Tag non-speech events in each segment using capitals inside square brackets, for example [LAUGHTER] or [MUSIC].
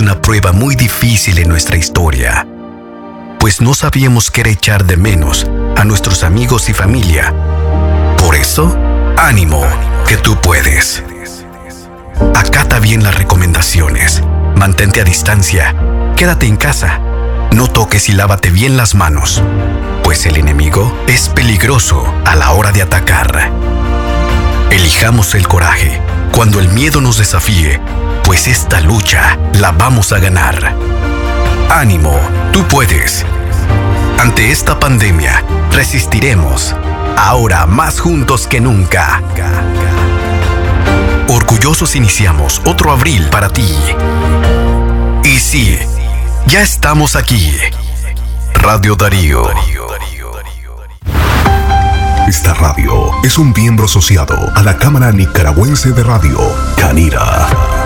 una prueba muy difícil en nuestra historia, pues no sabíamos qué era echar de menos a nuestros amigos y familia. Por eso, ánimo, que tú puedes. Acata bien las recomendaciones, mantente a distancia, quédate en casa, no toques y lávate bien las manos, pues el enemigo es peligroso a la hora de atacar. Elijamos el coraje cuando el miedo nos desafíe, pues esta lucha la vamos a ganar. Ánimo, tú puedes. Ante esta pandemia, resistiremos, ahora más juntos que nunca. Orgullosos iniciamos otro abril para ti. Y sí, ya estamos aquí. Radio Darío. Esta radio es un miembro asociado a la Cámara Nicaragüense de Radio, Canira.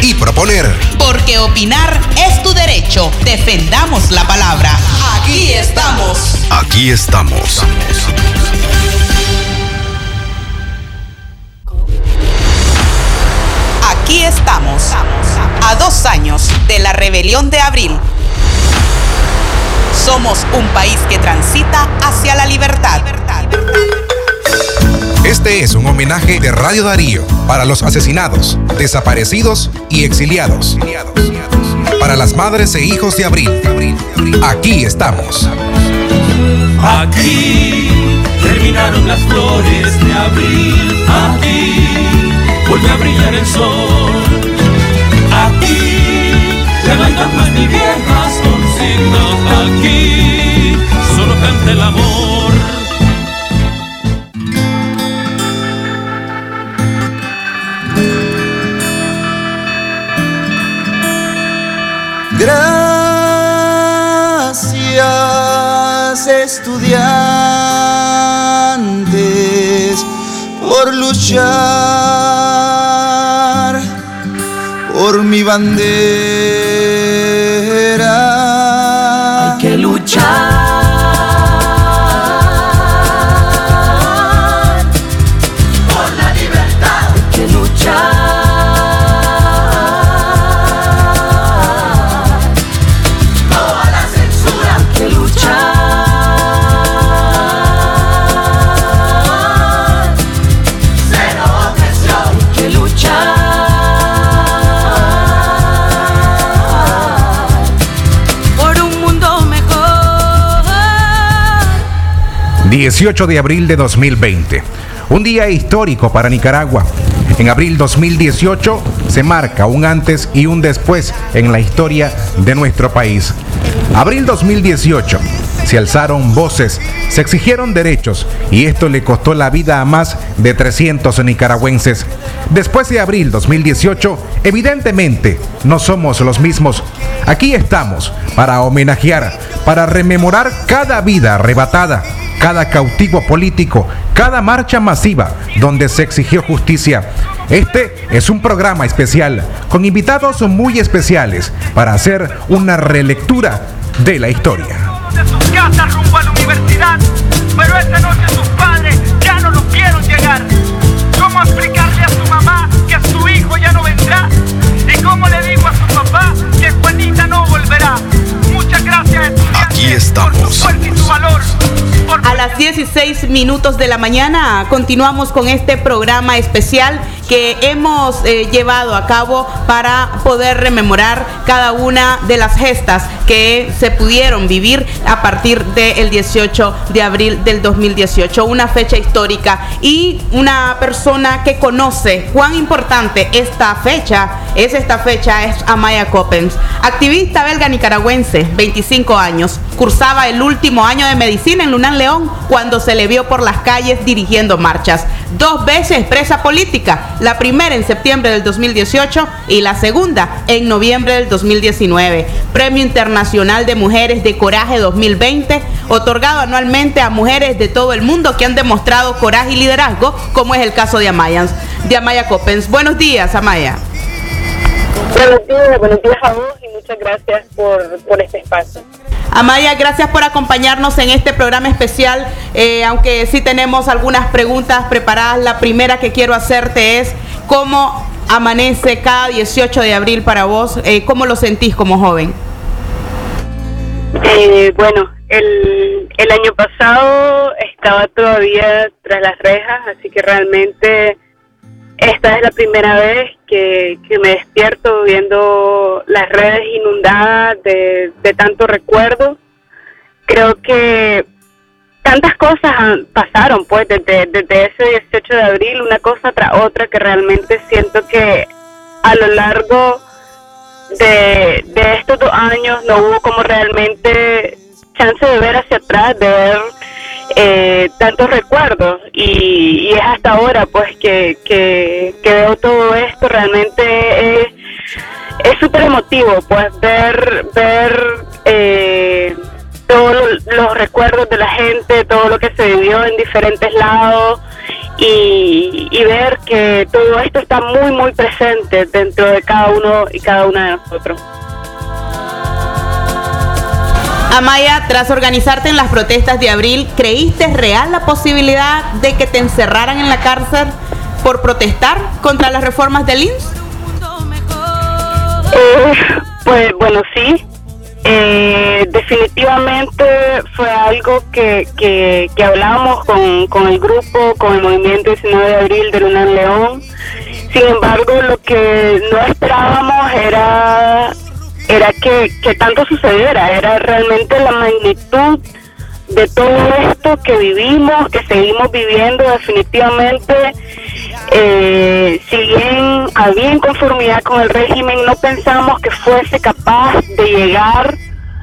y proponer. Porque opinar es tu derecho. Defendamos la palabra. Aquí estamos. Aquí estamos. Aquí estamos. A dos años de la rebelión de abril. Somos un país que transita hacia la libertad. Este es un homenaje de Radio Darío para los asesinados, desaparecidos y exiliados. Para las madres e hijos de abril. Aquí estamos. Aquí terminaron las flores de abril. Aquí vuelve a brillar el sol. Aquí levantan más mi viejas consignas. Aquí solo canta el amor. Estudiantes por luchar por mi bandera. Hay que luchar. 18 de abril de 2020. Un día histórico para Nicaragua. En abril 2018 se marca un antes y un después en la historia de nuestro país. Abril 2018 se alzaron voces, se exigieron derechos y esto le costó la vida a más de 300 nicaragüenses. Después de abril 2018, evidentemente no somos los mismos. Aquí estamos para homenajear, para rememorar cada vida arrebatada, cada cautivo político, cada marcha masiva donde se exigió justicia. Este es un programa especial con invitados muy especiales para hacer una relectura de la historia. de sus casas rumbo a la universidad, pero esta noche sus padres ya no los vieron llegar. ¿Cómo explicarle a su mamá que su hijo ya no vendrá? ¿Y cómo le digo a su papá que Juanita no volverá? Muchas gracias, Aquí estamos. A las 16 minutos de la mañana continuamos con este programa especial que hemos eh, llevado a cabo para poder rememorar cada una de las gestas que se pudieron vivir a partir del 18 de abril del 2018, una fecha histórica y una persona que conoce cuán importante esta fecha es esta fecha, es Amaya Coppens. Activista belga nicaragüense, 25 años. Cursaba el último año de medicina en Lunán León cuando se le vio por las calles dirigiendo marchas. Dos veces presa política, la primera en septiembre del 2018 y la segunda en noviembre del 2019. Premio Internacional de Mujeres de Coraje 2020, otorgado anualmente a mujeres de todo el mundo que han demostrado coraje y liderazgo, como es el caso de Amaya, de Amaya Coppens. Buenos días, Amaya. Buenos días, buenos días a vos y muchas gracias por, por este espacio. Amaya, gracias por acompañarnos en este programa especial, eh, aunque sí tenemos algunas preguntas preparadas. La primera que quiero hacerte es, ¿cómo amanece cada 18 de abril para vos? Eh, ¿Cómo lo sentís como joven? Eh, bueno, el, el año pasado estaba todavía tras las rejas, así que realmente esta es la primera vez que, me despierto viendo las redes inundadas de, tanto recuerdo. Creo que tantas cosas pasaron pues desde, desde ese 18 de abril, una cosa tras otra, que realmente siento que a lo largo de, de estos dos años no hubo como realmente chance de ver hacia atrás, de ver eh, tantos recuerdos y, es hasta ahora pues que, que, veo todo esto realmente es súper emotivo pues ver ver eh, todos los recuerdos de la gente todo lo que se vivió en diferentes lados y, y ver que todo esto está muy muy presente dentro de cada uno y cada una de nosotros. Amaya, tras organizarte en las protestas de abril, ¿creíste real la posibilidad de que te encerraran en la cárcel por protestar contra las reformas del INS? Pues bueno, sí. Eh, definitivamente fue algo que, que, que hablábamos con, con, el grupo, con el movimiento 19 de abril de Lunar León. Sin embargo, lo que no esperábamos era era que, que tanto sucediera, era realmente la magnitud de todo esto que vivimos, que seguimos viviendo definitivamente, eh, si bien había inconformidad con el régimen, no pensamos que fuese capaz de llegar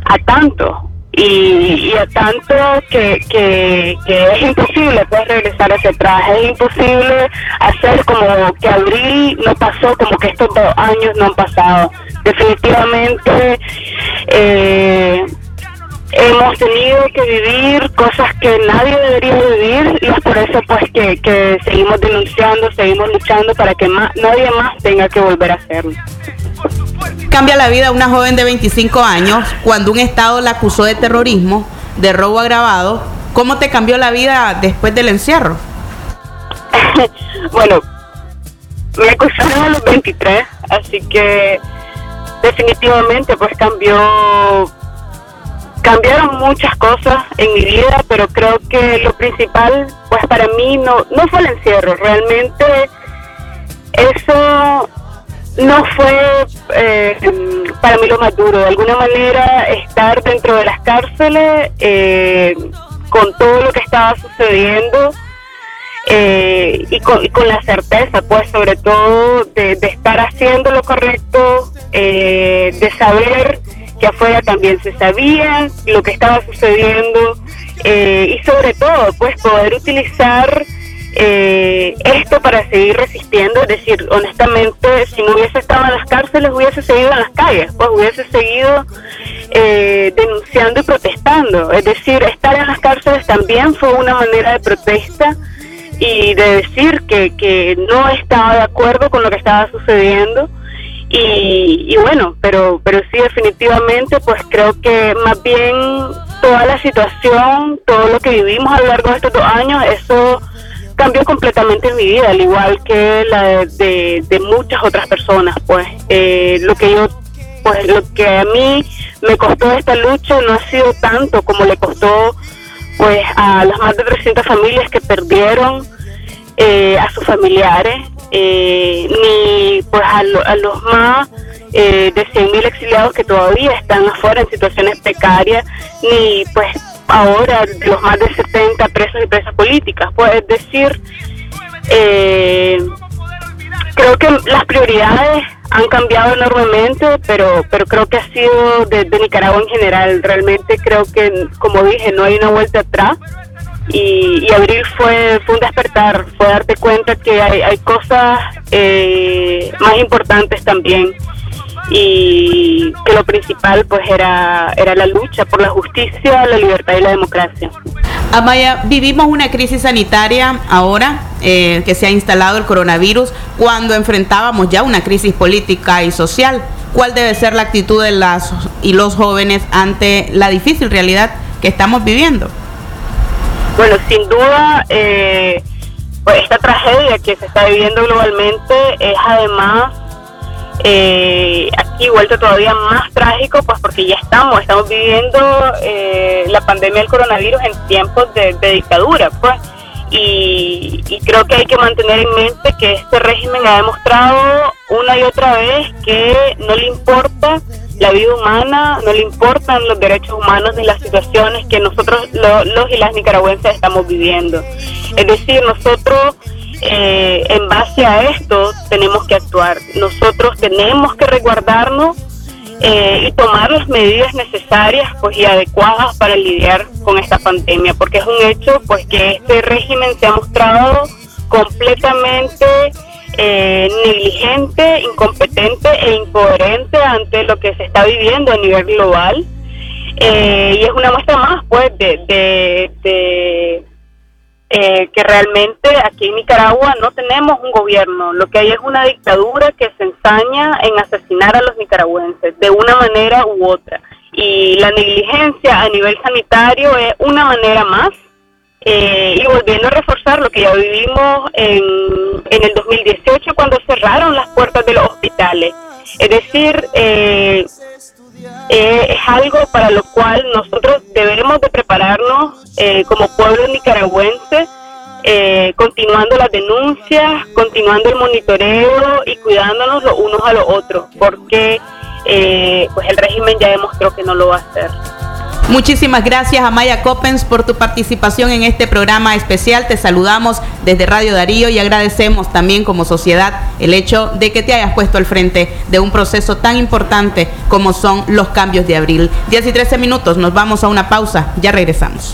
a tanto y, a tanto que, que, es imposible pues regresar hacia atrás, es imposible hacer como que abril no pasó, como que estos dos años no han pasado. Definitivamente eh, hemos tenido que vivir cosas que nadie debería vivir y es por eso pues que, que seguimos denunciando, seguimos luchando para que más, nadie más tenga que volver a hacerlo cambia la vida a una joven de 25 años cuando un Estado la acusó de terrorismo, de robo agravado. ¿Cómo te cambió la vida después del encierro? [LAUGHS] bueno, me acusaron a los 23, así que definitivamente pues cambió cambiaron muchas cosas en mi vida, pero creo que lo principal pues para mí no no fue el encierro, realmente eso no fue eh, para mí lo más duro. De alguna manera, estar dentro de las cárceles eh, con todo lo que estaba sucediendo eh, y, con, la certeza, pues, sobre todo de, estar haciendo lo correcto, de saber que afuera también se sabía lo que estaba sucediendo y sobre todo, pues, poder utilizar eh, esto para seguir resistiendo, es decir, honestamente, si no hubiese estado en las cárceles, hubiese seguido en las calles, pues hubiese seguido eh, denunciando y protestando. Es decir, estar en las cárceles también fue una manera de protesta y de decir que, que no estaba de acuerdo con lo que estaba sucediendo. Y, y, bueno, pero, pero sí definitivamente pues creo que más bien toda la situación, todo lo que vivimos a lo largo de estos dos años, eso cambió completamente mi vida, al igual que la de, muchas otras personas. Pues eh, lo que yo, pues lo que a mí me costó esta lucha no ha sido tanto como le costó pues a las más de 300 familias que perdieron eh, a sus familiares, eh, ni pues a, a los más eh, de 100.000 exiliados que todavía están afuera en situaciones precarias, ni pues ahora los más de 70 presos y presas políticas. Pues decir, eh, creo que las prioridades han cambiado enormemente, pero, pero creo que ha sido de, Nicaragua en general. Realmente creo que, como dije, no hay una vuelta atrás. Y, abril fue, fue un despertar, fue darte cuenta que hay, hay cosas eh, más importantes también y que lo principal pues era, era la lucha por la justicia, la libertad y la democracia. Amaya, vivimos una crisis sanitaria ahora eh, que se ha instalado el coronavirus cuando enfrentábamos ya una crisis política y social. ¿Cuál debe ser la actitud de las y los jóvenes ante la difícil realidad que estamos viviendo? Bueno, sin duda, eh, pues esta tragedia que se está viviendo globalmente es además eh, aquí vuelto todavía más trágico, pues porque ya estamos, estamos viviendo eh, la pandemia del coronavirus en tiempos de, dictadura, pues. Y, creo que hay que mantener en mente que este régimen ha demostrado una y otra vez que no le importa la vida humana, no le importan los derechos humanos ni las situaciones que nosotros los y las nicaragüenses estamos viviendo. Es decir, nosotros eh, en base a esto tenemos que actuar. Nosotros tenemos que resguardarnos eh, y tomar las medidas necesarias pues y adecuadas para lidiar con esta pandemia, porque es un hecho pues que este régimen se ha mostrado completamente eh, negligente, incompetente e incoherente ante lo que se está viviendo a nivel global. y es una muestra más pues de eh, que realmente aquí en Nicaragua no tenemos un gobierno, lo que hay es una dictadura que se ensaña en asesinar a los nicaragüenses de una manera u otra. Y la negligencia a nivel sanitario es una manera más. Eh, y volviendo a reforzar lo que ya vivimos en, en el 2018 cuando cerraron las puertas de los hospitales. Es decir, eh, es algo para lo cual nosotros debemos de prepararnos eh, como pueblo nicaragüense, eh, continuando las denuncias, continuando el monitoreo y cuidándonos los unos a los otros, porque eh, pues el régimen ya demostró que no lo va a hacer. Muchísimas gracias a Maya Coppens por tu participación en este programa especial. Te saludamos desde Radio Darío y agradecemos también como sociedad el hecho de que te hayas puesto al frente de un proceso tan importante como son los cambios de abril. 10 y 13 minutos, nos vamos a una pausa, ya regresamos.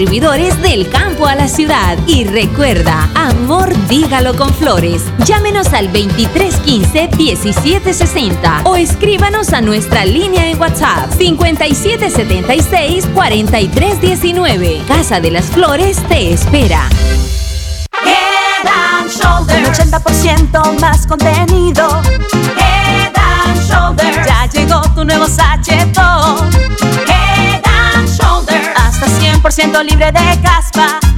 distribuidores del campo a la ciudad. Y recuerda, amor dígalo con flores. Llámenos al 2315 1760 o escríbanos a nuestra línea en WhatsApp 5776 4319. Casa de las Flores te espera. Head and Shoulders. 80% más contenido. Head and Shoulders. Ya llegó tu nuevo sachetón. Head and Shoulders 100% libre de caspa.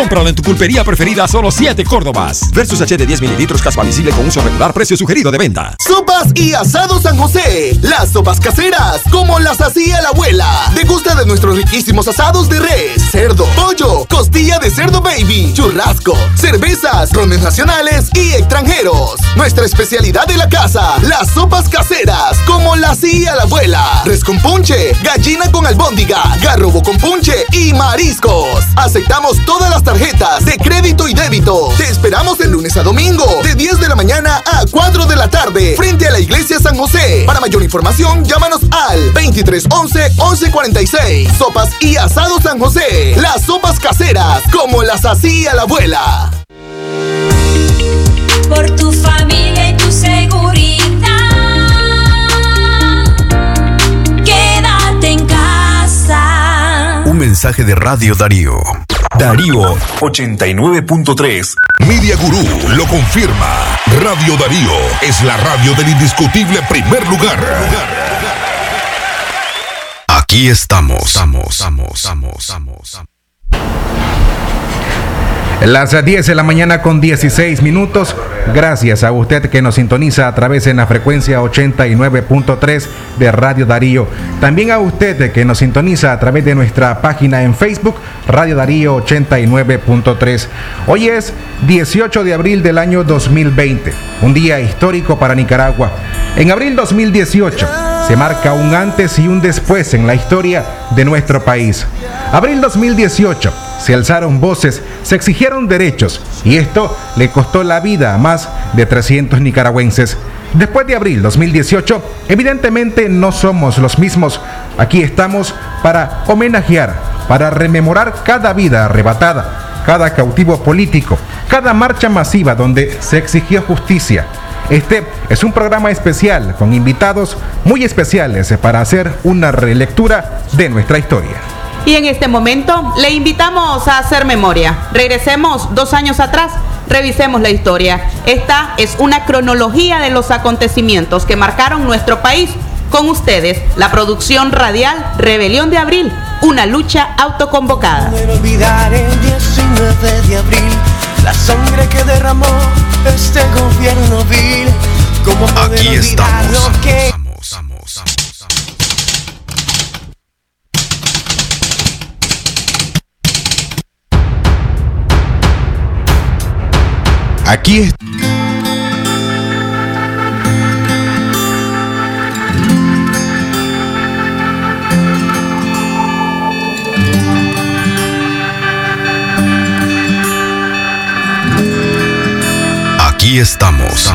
Cómpralo en tu pulpería preferida solo 7 Córdobas. Versus H de 10 mililitros caspa visible con uso regular, precio sugerido de venta. Sopas y asado San José. Las sopas caseras, como las hacía la abuela. Degusta de nuestros riquísimos asados de res, cerdo, pollo, costilla de cerdo baby, churrasco, cervezas, rones nacionales y extranjeros. Nuestra especialidad de la casa, las sopas caseras, como las hacía la abuela. Res con punche, gallina con albóndiga, garrobo con punche y mariscos. Aceptamos todas las tarjetas de crédito y débito. Te esperamos el lunes a domingo, de 10 de la mañana a 4 de la tarde, frente a la iglesia San José. Para mayor información, llámanos al 2311 1146. Sopas y asado San José. Las sopas caseras, como las hacía la abuela. Por tu familia y tu seguridad. Quédate en casa. Un mensaje de Radio Darío. Darío 89.3. Media Gurú lo confirma. Radio Darío es la radio del indiscutible primer lugar. Aquí estamos. Estamos, estamos, estamos, estamos. Las 10 de la mañana con 16 minutos. Gracias a usted que nos sintoniza a través de la frecuencia 89.3 de Radio Darío. También a usted que nos sintoniza a través de nuestra página en Facebook, Radio Darío 89.3. Hoy es 18 de abril del año 2020, un día histórico para Nicaragua. En abril 2018 se marca un antes y un después en la historia de nuestro país. Abril 2018 se alzaron voces, se exigieron derechos y esto le costó la vida a más de 300 nicaragüenses. Después de abril 2018, evidentemente no somos los mismos. Aquí estamos para homenajear, para rememorar cada vida arrebatada, cada cautivo político, cada marcha masiva donde se exigió justicia. Este es un programa especial con invitados muy especiales para hacer una relectura de nuestra historia. Y en este momento le invitamos a hacer memoria. Regresemos dos años atrás, revisemos la historia. Esta es una cronología de los acontecimientos que marcaron nuestro país. Con ustedes, la producción radial Rebelión de Abril, una lucha autoconvocada. No olvidar el 19 de abril, la sangre que derramó este gobierno vil. ¿Cómo poder Aquí olvidar estamos. lo que Aquí es- Aquí estamos.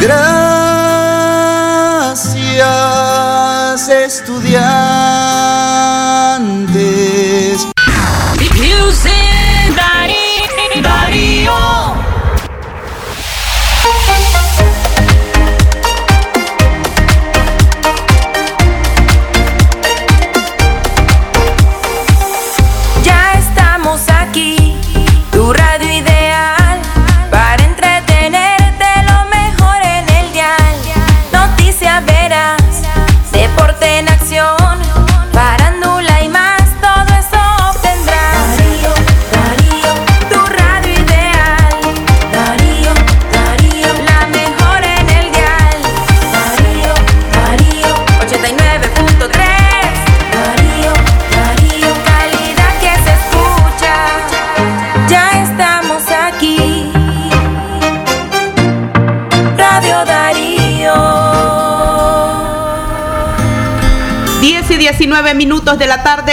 Gracias, estudiantes. Music Darío.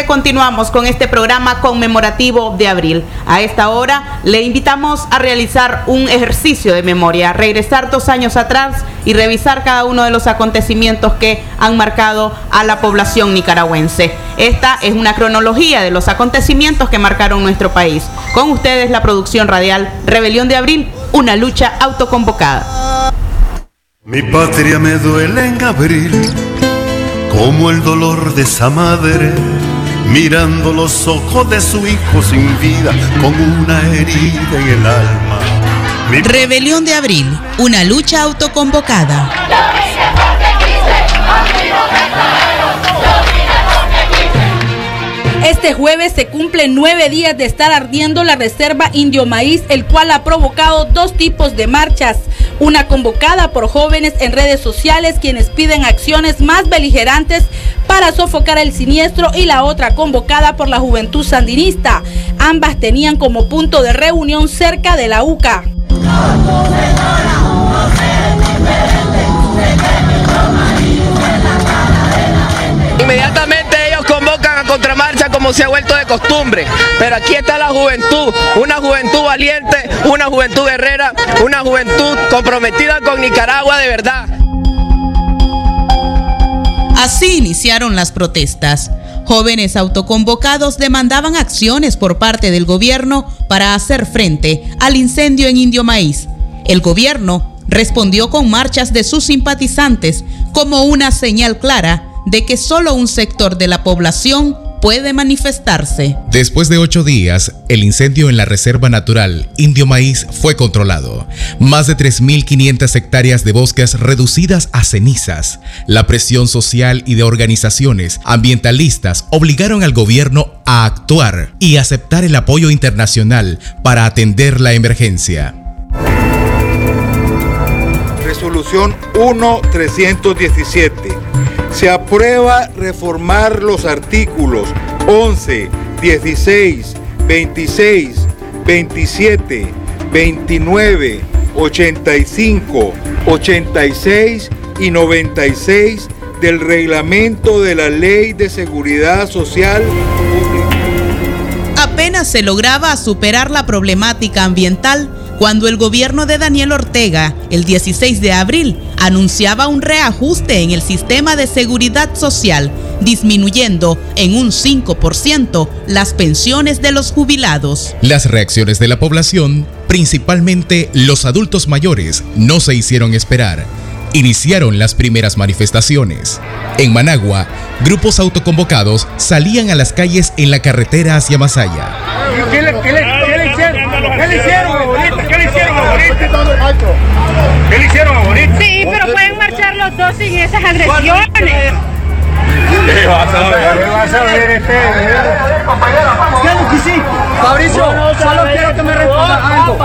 Continuamos con este programa conmemorativo de abril. A esta hora le invitamos a realizar un ejercicio de memoria, regresar dos años atrás y revisar cada uno de los acontecimientos que han marcado a la población nicaragüense. Esta es una cronología de los acontecimientos que marcaron nuestro país. Con ustedes la producción radial Rebelión de Abril, una lucha autoconvocada. Mi patria me duele en abril, como el dolor de esa madre, mirando los ojos de su hijo sin vida, con una herida en el alma. Mi Rebelión de Abril, una lucha autoconvocada. Este jueves se cumplen nueve días de estar ardiendo la reserva Indio Maíz, el cual ha provocado dos tipos de marchas. Una convocada por jóvenes en redes sociales quienes piden acciones más beligerantes para sofocar el siniestro y la otra convocada por la juventud sandinista. Ambas tenían como punto de reunión cerca de la UCA. Inmediatamente ellos convocan a contramarcha como se ha vuelto de costumbre. Pero aquí está la juventud, una juventud valiente, una juventud guerrera, una juventud comprometida con Nicaragua de verdad. Así iniciaron las protestas. Jóvenes autoconvocados demandaban acciones por parte del gobierno para hacer frente al incendio en Indio Maíz. El gobierno respondió con marchas de sus simpatizantes como una señal clara de que solo un sector de la población puede manifestarse. Después de ocho días, el incendio en la Reserva Natural Indio Maíz fue controlado. Más de 3.500 hectáreas de bosques reducidas a cenizas. La presión social y de organizaciones ambientalistas obligaron al gobierno a actuar y aceptar el apoyo internacional para atender la emergencia. Resolución 1317 se aprueba reformar los artículos 11, 16, 26, 27, 29, 85, 86 y 96 del reglamento de la Ley de Seguridad Social Apenas se lograba superar la problemática ambiental cuando el gobierno de Daniel Ortega, el 16 de abril, anunciaba un reajuste en el sistema de seguridad social, disminuyendo en un 5% las pensiones de los jubilados. Las reacciones de la población, principalmente los adultos mayores, no se hicieron esperar iniciaron las primeras manifestaciones. En Managua, grupos autoconvocados salían a las calles en la carretera hacia Masaya. ¿Qué le, qué le, qué le hicieron? ¿Qué le hicieron, abuelito? ¿Qué le hicieron, hicieron, abuelito? Sí, pero pueden marchar los dos sin esas agresiones. ¿Qué vas a ver? ¿Qué vas a ver este? ¿Qué lo quisiste? Fabricio, solo quiero que me responda algo.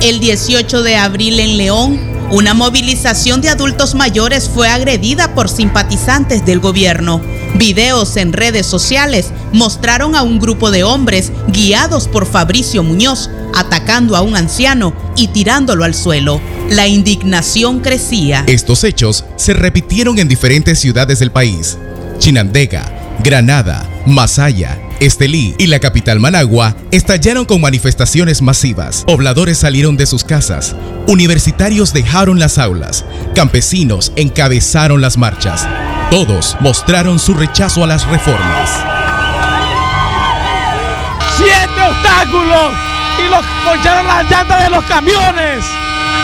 El 18 de abril en León, una movilización de adultos mayores fue agredida por simpatizantes del gobierno. Videos en redes sociales mostraron a un grupo de hombres guiados por Fabricio Muñoz atacando a un anciano y tirándolo al suelo. La indignación crecía. Estos hechos se repitieron en diferentes ciudades del país. Chinandega, Granada, Masaya, Estelí y la capital Managua estallaron con manifestaciones masivas. Pobladores salieron de sus casas, universitarios dejaron las aulas, campesinos encabezaron las marchas. Todos mostraron su rechazo a las reformas. ¡Siete obstáculos! Y los poncharon las llantas de los camiones.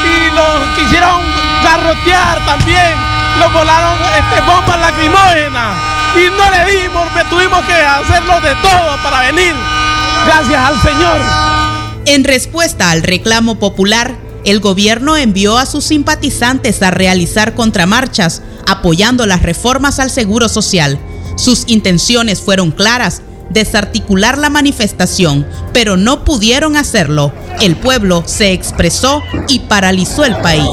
Y los quisieron garrotear también. Los volaron este, bombas lacrimógenas y no le dimos, tuvimos que hacerlo de todo para venir. Gracias al Señor. En respuesta al reclamo popular, el gobierno envió a sus simpatizantes a realizar contramarchas apoyando las reformas al Seguro Social. Sus intenciones fueron claras, desarticular la manifestación, pero no pudieron hacerlo. El pueblo se expresó y paralizó el país.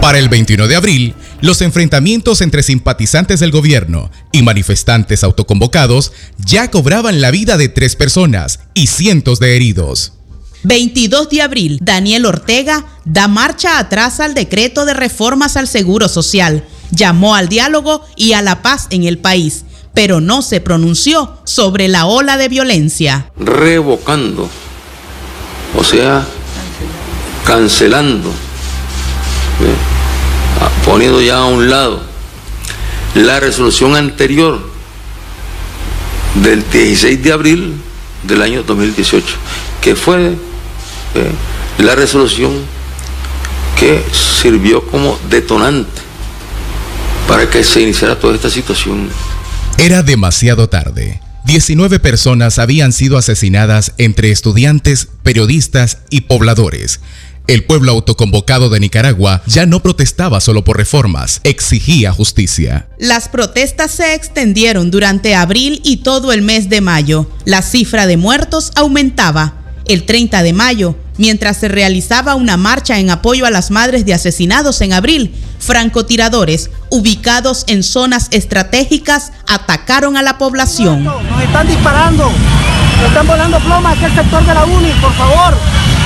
Para el 21 de abril, los enfrentamientos entre simpatizantes del gobierno y manifestantes autoconvocados ya cobraban la vida de tres personas y cientos de heridos. 22 de abril, Daniel Ortega da marcha atrás al decreto de reformas al Seguro Social, llamó al diálogo y a la paz en el país, pero no se pronunció sobre la ola de violencia. Revocando, o sea, cancelando poniendo ya a un lado la resolución anterior del 16 de abril del año 2018, que fue eh, la resolución que sirvió como detonante para que se iniciara toda esta situación. Era demasiado tarde. 19 personas habían sido asesinadas entre estudiantes, periodistas y pobladores el pueblo autoconvocado de Nicaragua ya no protestaba solo por reformas, exigía justicia. Las protestas se extendieron durante abril y todo el mes de mayo. La cifra de muertos aumentaba. El 30 de mayo, mientras se realizaba una marcha en apoyo a las madres de asesinados en abril, francotiradores ubicados en zonas estratégicas atacaron a la población. Nos están disparando, nos están volando plomas aquí el sector de la UNI, por favor.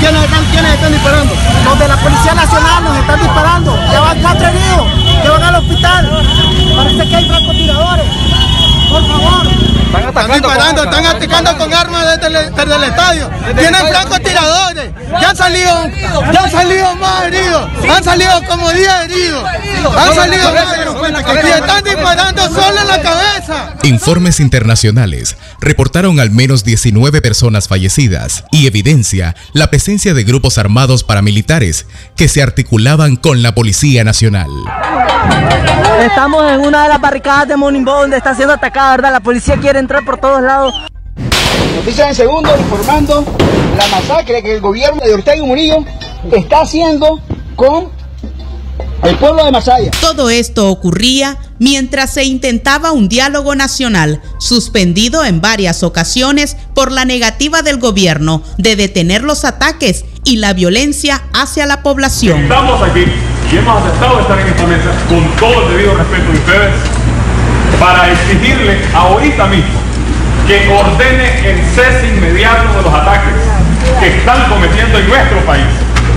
¿Quiénes están, ¿Quiénes están disparando? Los de la Policía Nacional nos están disparando. Ya van cuatro heridos, que van al hospital. Parece que hay francotiradores. Por favor. Están, disparando, están atacando con armas desde el, desde el estadio. Tienen francotiradores. Ya han salido, ya han salido más heridos. Han salido como 10 heridos. Han salido más heridos. Y están disparando solo en la cabeza. Informes internacionales reportaron al menos 19 personas fallecidas y evidencia la presencia de grupos armados paramilitares que se articulaban con la Policía Nacional. Estamos en una de las barricadas de Monimbo donde está siendo atacada, ¿verdad? La policía quiere entrar por todos lados. Noticias en segundo informando la masacre que el gobierno de Ortega y Murillo está haciendo con el pueblo de Masaya. Todo esto ocurría mientras se intentaba un diálogo nacional, suspendido en varias ocasiones por la negativa del gobierno de detener los ataques y la violencia hacia la población. Estamos aquí y hemos aceptado estar en esta mesa con todo el debido respeto de ustedes para exigirle ahorita mismo que ordene el cese inmediato de los ataques que están cometiendo en nuestro país.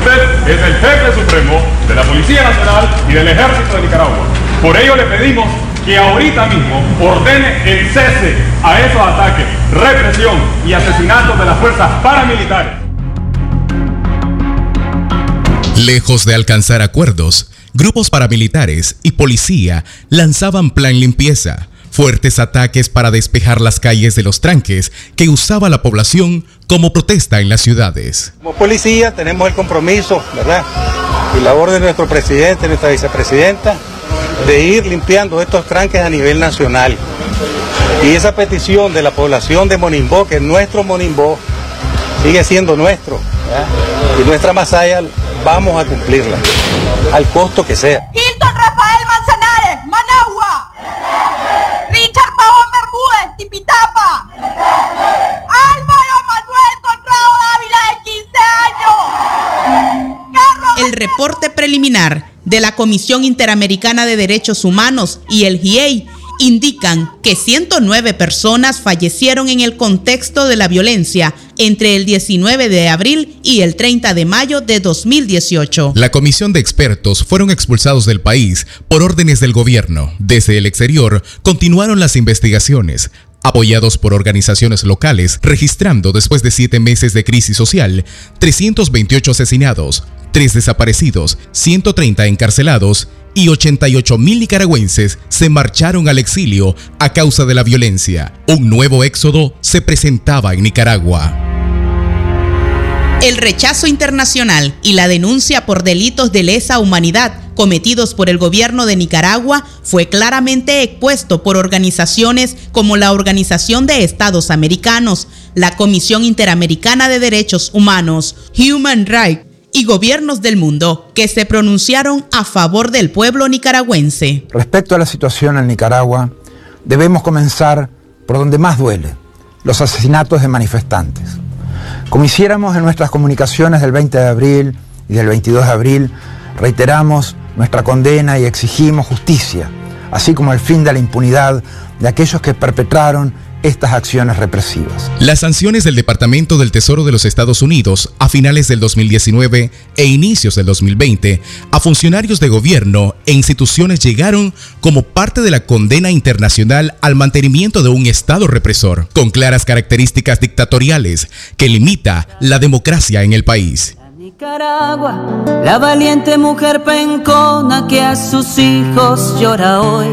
Usted es el jefe supremo de la Policía Nacional y del Ejército de Nicaragua. Por ello le pedimos que ahorita mismo ordene el cese a esos ataques, represión y asesinatos de las fuerzas paramilitares. Lejos de alcanzar acuerdos, grupos paramilitares y policía lanzaban plan limpieza, fuertes ataques para despejar las calles de los tranques que usaba la población como protesta en las ciudades. Como policía tenemos el compromiso, ¿verdad? Y la orden de nuestro presidente, nuestra vicepresidenta, de ir limpiando estos tranques a nivel nacional. Y esa petición de la población de Monimbó, que nuestro Monimbó sigue siendo nuestro, ¿verdad? y nuestra Masaya, vamos a cumplirla, al costo que sea. El reporte preliminar de la Comisión Interamericana de Derechos Humanos y el GIEI indican que 109 personas fallecieron en el contexto de la violencia entre el 19 de abril y el 30 de mayo de 2018. La comisión de expertos fueron expulsados del país por órdenes del gobierno. Desde el exterior continuaron las investigaciones, apoyados por organizaciones locales, registrando después de siete meses de crisis social 328 asesinados, 3 desaparecidos, 130 encarcelados y 88 mil nicaragüenses se marcharon al exilio a causa de la violencia. Un nuevo éxodo se presentaba en Nicaragua. El rechazo internacional y la denuncia por delitos de lesa humanidad cometidos por el gobierno de Nicaragua fue claramente expuesto por organizaciones como la Organización de Estados Americanos, la Comisión Interamericana de Derechos Humanos, Human Rights y gobiernos del mundo que se pronunciaron a favor del pueblo nicaragüense. Respecto a la situación en Nicaragua, debemos comenzar por donde más duele, los asesinatos de manifestantes. Como hiciéramos en nuestras comunicaciones del 20 de abril y del 22 de abril, reiteramos nuestra condena y exigimos justicia, así como el fin de la impunidad de aquellos que perpetraron estas acciones represivas. Las sanciones del Departamento del Tesoro de los Estados Unidos a finales del 2019 e inicios del 2020 a funcionarios de gobierno e instituciones llegaron como parte de la condena internacional al mantenimiento de un Estado represor, con claras características dictatoriales que limita la democracia en el país. La valiente mujer pencona que a sus hijos llora hoy.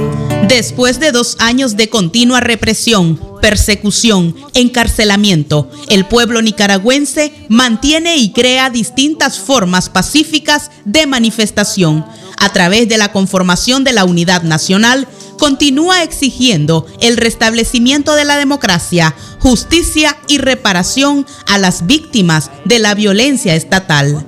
Después de dos años de continua represión, persecución, encarcelamiento, el pueblo nicaragüense mantiene y crea distintas formas pacíficas de manifestación. A través de la conformación de la unidad nacional, continúa exigiendo el restablecimiento de la democracia, justicia y reparación a las víctimas de la violencia estatal.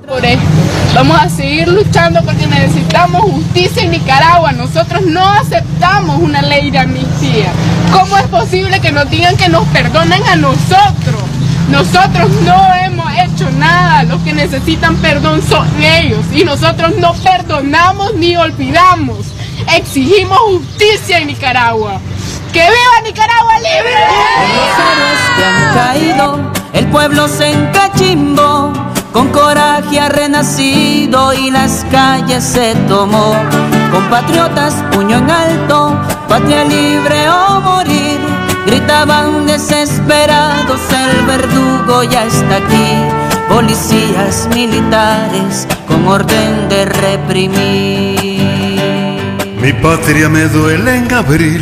Vamos a seguir luchando porque necesitamos justicia en Nicaragua. Nosotros no aceptamos una ley de amnistía. ¿Cómo es posible que nos digan que nos perdonan a nosotros? Nosotros no hemos hecho nada, los que necesitan perdón son ellos y nosotros no perdonamos ni olvidamos. Exigimos justicia en Nicaragua. ¡Que viva Nicaragua libre! Los héroes que han caído, el pueblo se encachimbó, con coraje ha renacido y las calles se tomó. Compatriotas, puño en alto, patria libre o morir. Gritaban desesperados, el verdugo ya está aquí. Policías militares con orden de reprimir. Mi patria me duele en abril,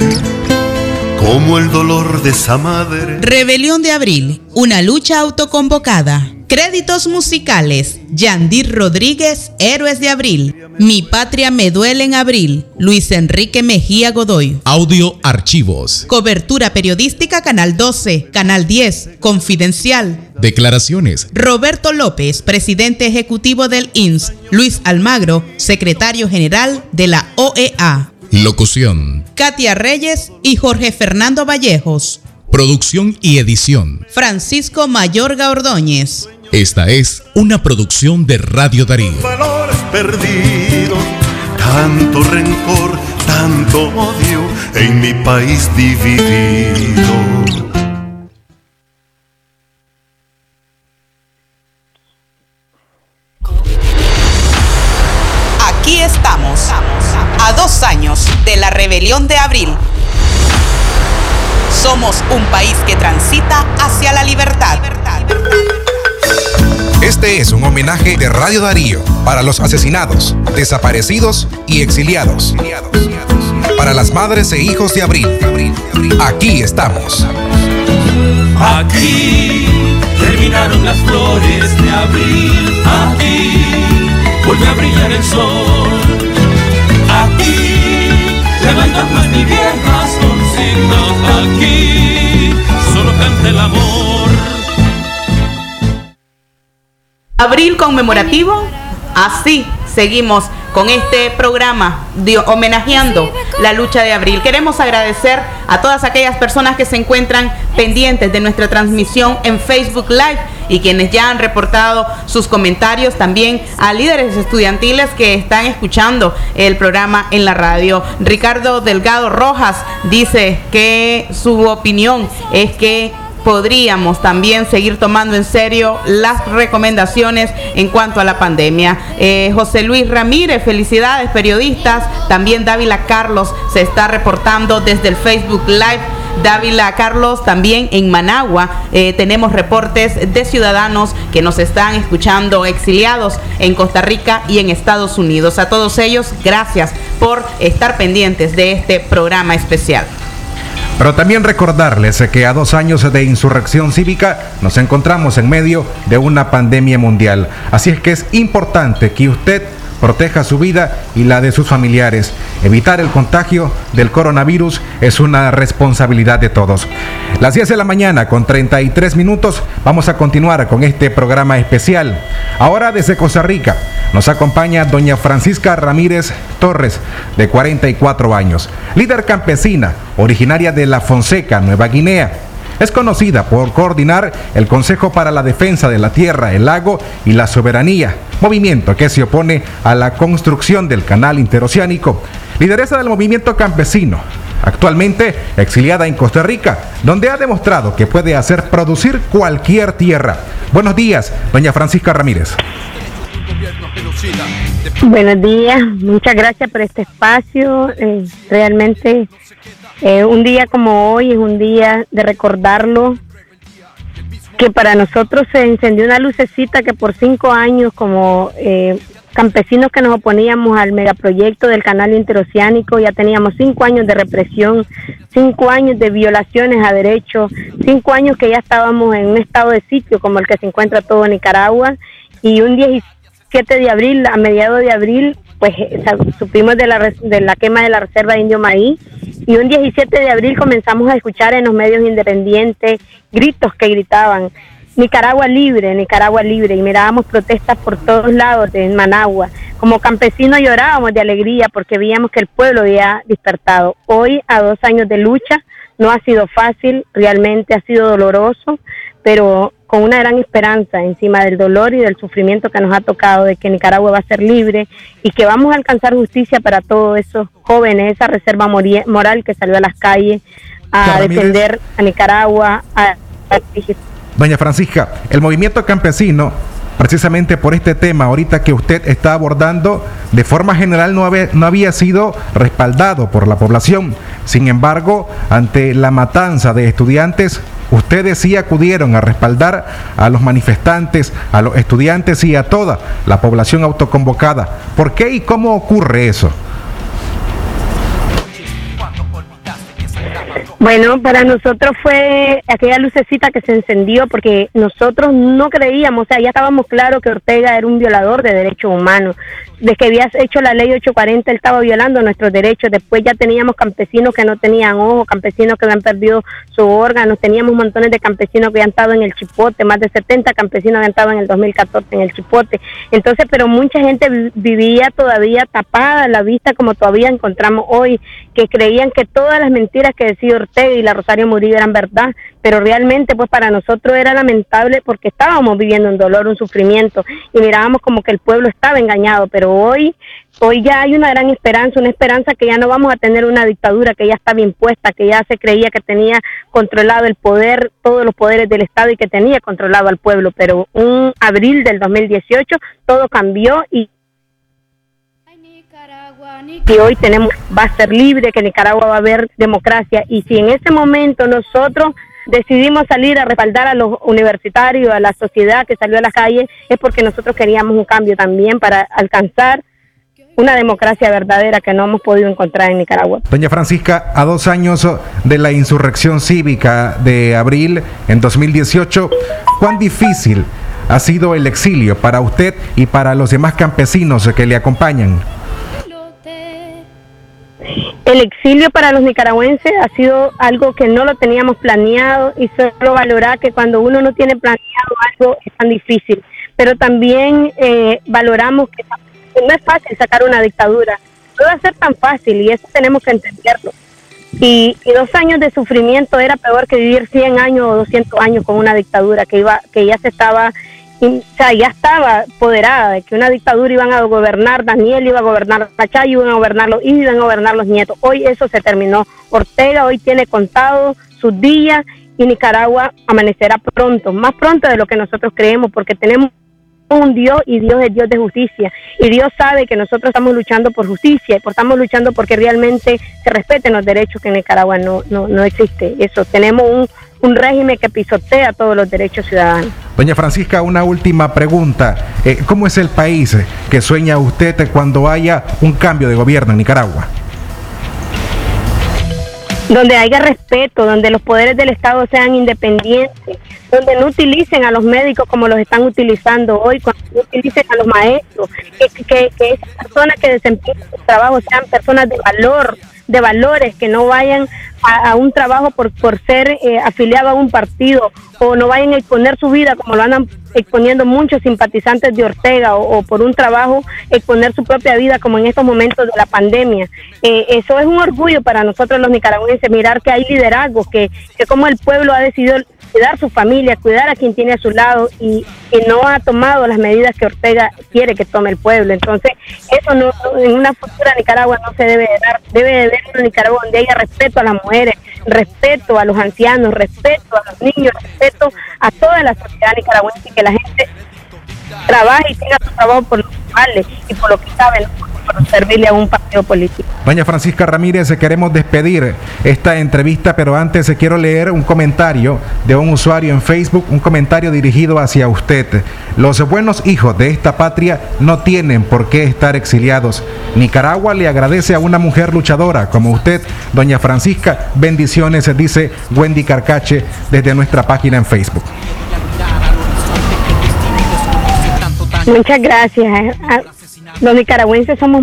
como el dolor de esa madre. Rebelión de Abril, una lucha autoconvocada. Créditos musicales: Yandir Rodríguez, Héroes de Abril. Mi patria me duele en abril. Luis Enrique Mejía Godoy. Audio Archivos. Cobertura periodística Canal 12, Canal 10, Confidencial. Declaraciones. Roberto López, presidente ejecutivo del INS. Luis Almagro, secretario general de la OEA. Locución. Katia Reyes y Jorge Fernando Vallejos. Producción y edición. Francisco Mayorga Ordóñez. Esta es una producción de Radio Darío. Valores perdidos, tanto rencor, tanto odio en mi país dividido. Aquí estamos, a dos años de la rebelión de abril. Somos un país que transita hacia la libertad. Este es un homenaje de Radio Darío para los asesinados, desaparecidos y exiliados. Para las madres e hijos de abril. Aquí estamos. Aquí terminaron las flores de abril. Aquí vuelve a brillar el sol. Aquí levantan más mi viejas consignas. Aquí solo canta el amor. Abril conmemorativo, así seguimos con este programa de- homenajeando la lucha de abril. Queremos agradecer a todas aquellas personas que se encuentran pendientes de nuestra transmisión en Facebook Live y quienes ya han reportado sus comentarios, también a líderes estudiantiles que están escuchando el programa en la radio. Ricardo Delgado Rojas dice que su opinión es que podríamos también seguir tomando en serio las recomendaciones en cuanto a la pandemia. Eh, José Luis Ramírez, felicidades periodistas. También Dávila Carlos se está reportando desde el Facebook Live. Dávila Carlos, también en Managua eh, tenemos reportes de ciudadanos que nos están escuchando exiliados en Costa Rica y en Estados Unidos. A todos ellos, gracias por estar pendientes de este programa especial. Pero también recordarles que a dos años de insurrección cívica nos encontramos en medio de una pandemia mundial. Así es que es importante que usted proteja su vida y la de sus familiares. Evitar el contagio del coronavirus es una responsabilidad de todos. Las 10 de la mañana con 33 minutos vamos a continuar con este programa especial. Ahora desde Costa Rica nos acompaña doña Francisca Ramírez Torres, de 44 años, líder campesina, originaria de La Fonseca, Nueva Guinea. Es conocida por coordinar el Consejo para la Defensa de la Tierra, el Lago y la Soberanía, movimiento que se opone a la construcción del canal interoceánico. Lideresa del movimiento campesino, actualmente exiliada en Costa Rica, donde ha demostrado que puede hacer producir cualquier tierra. Buenos días, doña Francisca Ramírez. Buenos días, muchas gracias por este espacio. Eh, realmente eh, un día como hoy es un día de recordarlo, que para nosotros se encendió una lucecita que por cinco años como eh, campesinos que nos oponíamos al megaproyecto del canal interoceánico, ya teníamos cinco años de represión, cinco años de violaciones a derechos, cinco años que ya estábamos en un estado de sitio como el que se encuentra todo Nicaragua. Y un 17 de abril, a mediados de abril, pues eh, supimos de la, de la quema de la reserva de Indio Maíz y un 17 de abril comenzamos a escuchar en los medios independientes gritos que gritaban Nicaragua libre, Nicaragua libre y mirábamos protestas por todos lados en Managua. Como campesinos llorábamos de alegría porque veíamos que el pueblo había despertado. Hoy, a dos años de lucha, no ha sido fácil, realmente ha sido doloroso, pero con una gran esperanza encima del dolor y del sufrimiento que nos ha tocado de que Nicaragua va a ser libre y que vamos a alcanzar justicia para todos esos jóvenes, esa reserva moral que salió a las calles a Ramírez. defender a Nicaragua, a, a Doña Francisca, el movimiento campesino, precisamente por este tema ahorita que usted está abordando, de forma general no había, no había sido respaldado por la población. Sin embargo, ante la matanza de estudiantes, Ustedes sí acudieron a respaldar a los manifestantes, a los estudiantes y a toda la población autoconvocada. ¿Por qué y cómo ocurre eso? Bueno, para nosotros fue aquella lucecita que se encendió porque nosotros no creíamos, o sea, ya estábamos claros que Ortega era un violador de derechos humanos. Desde que había hecho la ley 840, él estaba violando nuestros derechos. Después ya teníamos campesinos que no tenían ojo, campesinos que habían perdido sus órganos, teníamos montones de campesinos que habían estado en el chipote, más de 70 campesinos habían estado en el 2014 en el chipote. Entonces, pero mucha gente vivía todavía tapada la vista como todavía encontramos hoy, que creían que todas las mentiras que decía Ortega y la Rosario Murillo eran verdad, pero realmente pues para nosotros era lamentable porque estábamos viviendo un dolor, un sufrimiento y mirábamos como que el pueblo estaba engañado, pero hoy hoy ya hay una gran esperanza, una esperanza que ya no vamos a tener una dictadura que ya está bien puesta, que ya se creía que tenía controlado el poder, todos los poderes del Estado y que tenía controlado al pueblo, pero un abril del 2018 todo cambió y y hoy tenemos va a ser libre, que Nicaragua va a haber democracia. Y si en ese momento nosotros decidimos salir a respaldar a los universitarios, a la sociedad que salió a las calles, es porque nosotros queríamos un cambio también para alcanzar una democracia verdadera que no hemos podido encontrar en Nicaragua. Doña Francisca, a dos años de la insurrección cívica de abril en 2018, ¿cuán difícil ha sido el exilio para usted y para los demás campesinos que le acompañan? El exilio para los nicaragüenses ha sido algo que no lo teníamos planeado y solo valorar que cuando uno no tiene planeado algo es tan difícil. Pero también eh, valoramos que no es fácil sacar una dictadura. No va a ser tan fácil y eso tenemos que entenderlo. Y, y, dos años de sufrimiento era peor que vivir 100 años o 200 años con una dictadura que iba que ya se estaba o sea, ya estaba apoderada de que una dictadura iban a gobernar, Daniel iba a gobernar Pachayo, iban a gobernar los hijos, iban a gobernar los nietos. Hoy eso se terminó. Ortega hoy tiene contado sus días y Nicaragua amanecerá pronto, más pronto de lo que nosotros creemos, porque tenemos un Dios y Dios es Dios de justicia. Y Dios sabe que nosotros estamos luchando por justicia y estamos luchando porque realmente se respeten los derechos que en Nicaragua no, no, no existe. Eso, tenemos un un régimen que pisotea todos los derechos ciudadanos. Doña Francisca, una última pregunta. Eh, ¿Cómo es el país que sueña usted cuando haya un cambio de gobierno en Nicaragua? Donde haya respeto, donde los poderes del Estado sean independientes, donde no utilicen a los médicos como los están utilizando hoy, cuando no utilicen a los maestros, que, que, que esas personas que desempeñan su trabajo sean personas de valor, de valores, que no vayan a, un trabajo por, por ser eh, afiliado a un partido o no vayan a exponer su vida como lo andan exponiendo muchos simpatizantes de Ortega o, por un trabajo exponer su propia vida como en estos momentos de la pandemia. Eh, eso es un orgullo para nosotros los nicaragüenses, mirar que hay liderazgo, que, que como el pueblo ha decidido cuidar su familia, cuidar a quien tiene a su lado y, que no ha tomado las medidas que Ortega quiere que tome el pueblo. Entonces, eso no, en una futura Nicaragua no se debe dar, debe de haber una Nicaragua donde haya respeto a las mujeres, respeto a los ancianos, respeto a los niños, respeto a toda la sociedad nicaragüense y que la gente trabaje y tenga su trabajo por lo que vale y por lo que sabe, servirle a un partido político. Doña Francisca Ramírez, queremos despedir esta entrevista, pero antes quiero leer un comentario de un usuario en Facebook, un comentario dirigido hacia usted. Los buenos hijos de esta patria no tienen por qué estar exiliados. Nicaragua le agradece a una mujer luchadora como usted, doña Francisca. Bendiciones, dice Wendy Carcache desde nuestra página en Facebook. Muchas gracias. Los nicaragüenses somos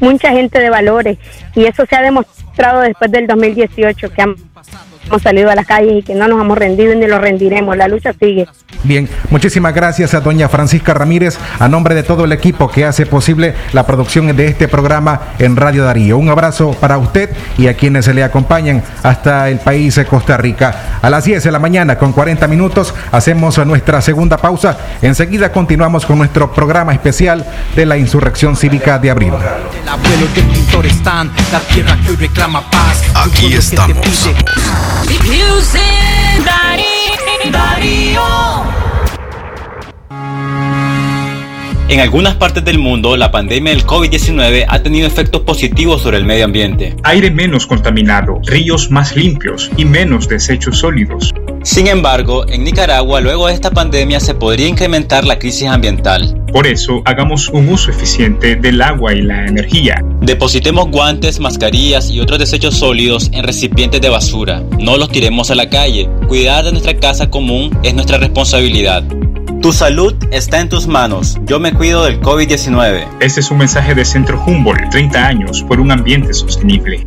mucha gente de valores y eso se ha demostrado después del 2018 que hemos salido a las calles y que no nos hemos rendido ni lo rendiremos. La lucha sigue. Bien, muchísimas gracias a doña Francisca Ramírez, a nombre de todo el equipo que hace posible la producción de este programa en Radio Darío. Un abrazo para usted y a quienes se le acompañan hasta el país de Costa Rica. A las 10 de la mañana con 40 minutos hacemos nuestra segunda pausa. Enseguida continuamos con nuestro programa especial de la insurrección cívica de abril. Aquí estamos. En algunas partes del mundo, la pandemia del COVID-19 ha tenido efectos positivos sobre el medio ambiente. Aire menos contaminado, ríos más limpios y menos desechos sólidos. Sin embargo, en Nicaragua, luego de esta pandemia, se podría incrementar la crisis ambiental. Por eso, hagamos un uso eficiente del agua y la energía. Depositemos guantes, mascarillas y otros desechos sólidos en recipientes de basura. No los tiremos a la calle. Cuidar de nuestra casa común es nuestra responsabilidad. Tu salud está en tus manos. Yo me cuido del COVID-19. Este es un mensaje de Centro Humboldt, 30 años por un ambiente sostenible.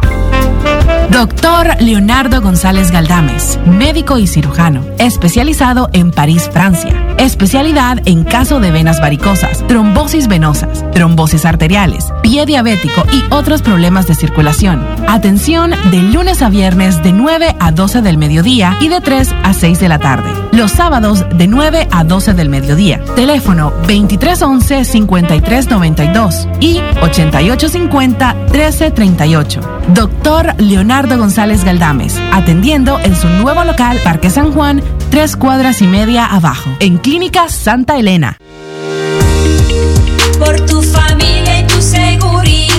Doctor Leonardo González Galdames, médico y cirujano, especializado en París, Francia. Especialidad en caso de venas varicosas, trombosis venosas, trombosis arteriales, pie diabético y otros problemas de circulación. Atención de lunes a viernes de 9 a 12 del mediodía y de 3 a 6 de la tarde. Los sábados de 9 a 12 del mediodía. Teléfono 2311-5392 y 8850-1338. Doctor Leonardo González Galdames, atendiendo en su nuevo local Parque San Juan, tres cuadras y media abajo, en Clínica Santa Elena. Por tu familia y tu seguridad.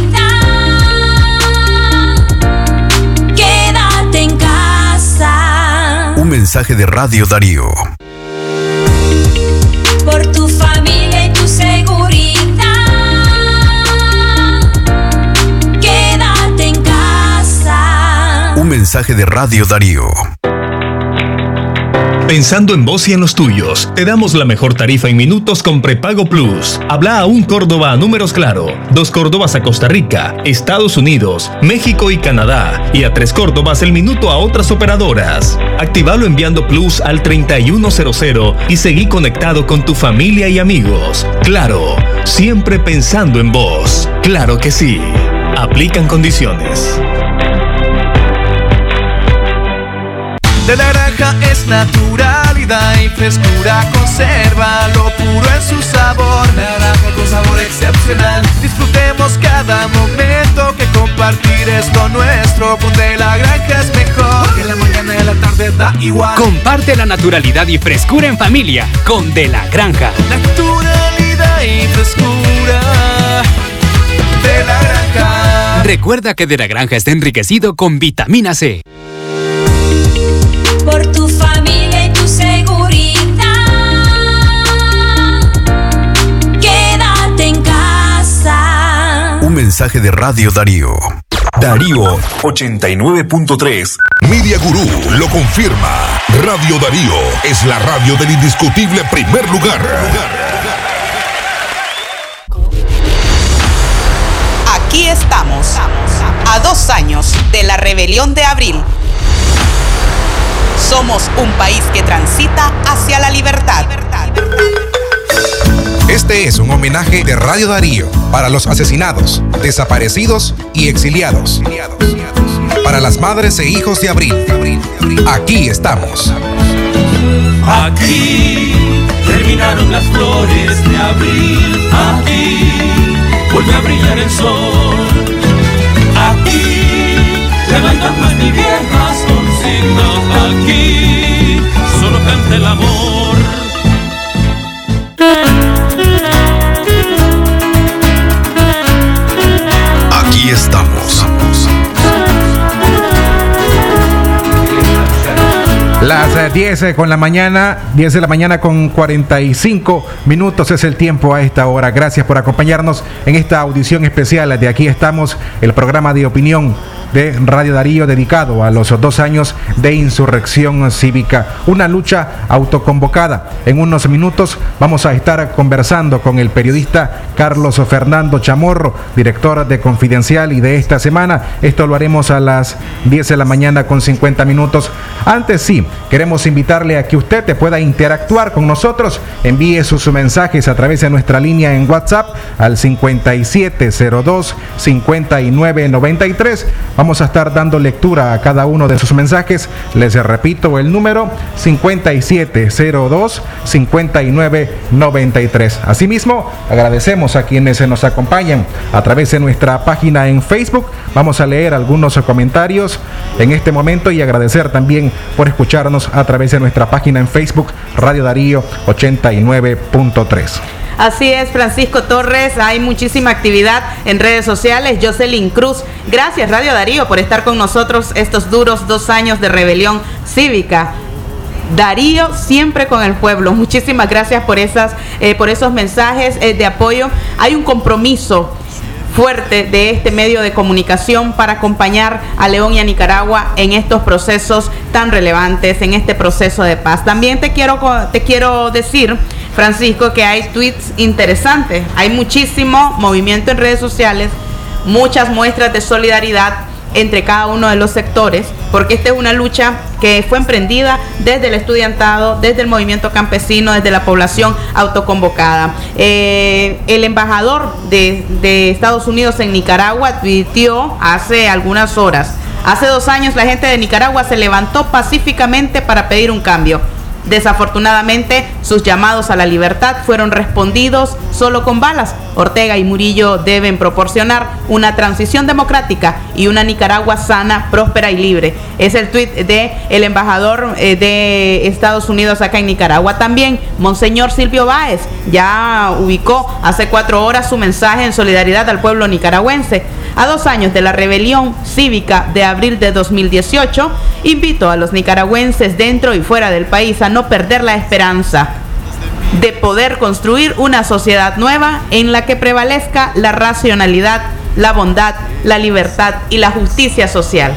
Quédate en casa. Un mensaje de Radio Darío. Un mensaje de Radio Darío. Pensando en vos y en los tuyos, te damos la mejor tarifa en minutos con prepago plus. Habla a un Córdoba a números claro, dos Córdobas a Costa Rica, Estados Unidos, México y Canadá, y a tres Córdobas el minuto a otras operadoras. Activalo enviando plus al 3100 y seguí conectado con tu familia y amigos. Claro, siempre pensando en vos. Claro que sí. Aplican condiciones. De la granja es naturalidad y frescura conserva lo puro en su sabor. Naranja con sabor excepcional. Disfrutemos cada momento que compartir es lo nuestro. Con de la granja es mejor. Porque la mañana y la tarde da igual. Comparte la naturalidad y frescura en familia con De la Granja. Naturalidad y frescura. De la granja. Recuerda que De la Granja está enriquecido con vitamina C. mensaje de Radio Darío. Darío 89.3. Media Gurú lo confirma. Radio Darío es la radio del indiscutible primer lugar. Aquí estamos, a dos años de la rebelión de abril. Somos un país que transita hacia la libertad. Este es un homenaje de Radio Darío para los asesinados, desaparecidos y exiliados. Para las madres e hijos de abril. Aquí estamos. Aquí terminaron las flores de abril. Aquí vuelve a brillar el sol. Aquí levantan más mi viejas consignas. Aquí solo canta el amor. Estamos. Las eh, 10 eh, con la mañana, 10 de la mañana con 45 minutos es el tiempo a esta hora. Gracias por acompañarnos en esta audición especial de Aquí estamos, el programa de opinión de Radio Darío dedicado a los dos años de insurrección cívica, una lucha autoconvocada. En unos minutos vamos a estar conversando con el periodista Carlos Fernando Chamorro, director de Confidencial y de esta semana. Esto lo haremos a las 10 de la mañana con 50 minutos. Antes sí, queremos invitarle a que usted te pueda interactuar con nosotros. Envíe sus mensajes a través de nuestra línea en WhatsApp al 5702 5993. Vamos a estar dando lectura a cada uno de sus mensajes. Les repito el número 5702 5993. Asimismo, agradecemos a quienes se nos acompañan a través de nuestra página en Facebook. Vamos a leer algunos comentarios en este momento y agradecer también por escucharnos a través de nuestra página en Facebook Radio Darío 89.3. Así es, Francisco Torres, hay muchísima actividad en redes sociales. Jocelyn Cruz, gracias Radio Darío por estar con nosotros estos duros dos años de rebelión cívica. Darío siempre con el pueblo. Muchísimas gracias por esas, eh, por esos mensajes eh, de apoyo. Hay un compromiso fuerte de este medio de comunicación para acompañar a León y a Nicaragua en estos procesos tan relevantes, en este proceso de paz. También te quiero, te quiero decir, Francisco, que hay tweets interesantes, hay muchísimo movimiento en redes sociales, muchas muestras de solidaridad entre cada uno de los sectores, porque esta es una lucha que fue emprendida desde el estudiantado, desde el movimiento campesino, desde la población autoconvocada. Eh, el embajador de, Estados Unidos en Nicaragua tuiteó hace algunas horas, hace dos años la gente de Nicaragua se levantó pacíficamente para pedir un cambio. Desafortunadamente, sus llamados a la libertad fueron respondidos solo con balas. Ortega y Murillo deben proporcionar una transición democrática y una Nicaragua sana, próspera y libre. Es el tuit de el embajador eh, de Estados Unidos acá en Nicaragua. También, Monseñor Silvio Báez ya ubicó hace cuatro horas su mensaje en solidaridad al pueblo nicaragüense. A dos años de la rebelión cívica de abril de 2018, invito a los nicaragüenses dentro y fuera del país a no perder la esperanza de poder construir una sociedad nueva en la que prevalezca la racionalidad, la bondad, la libertad y la justicia social.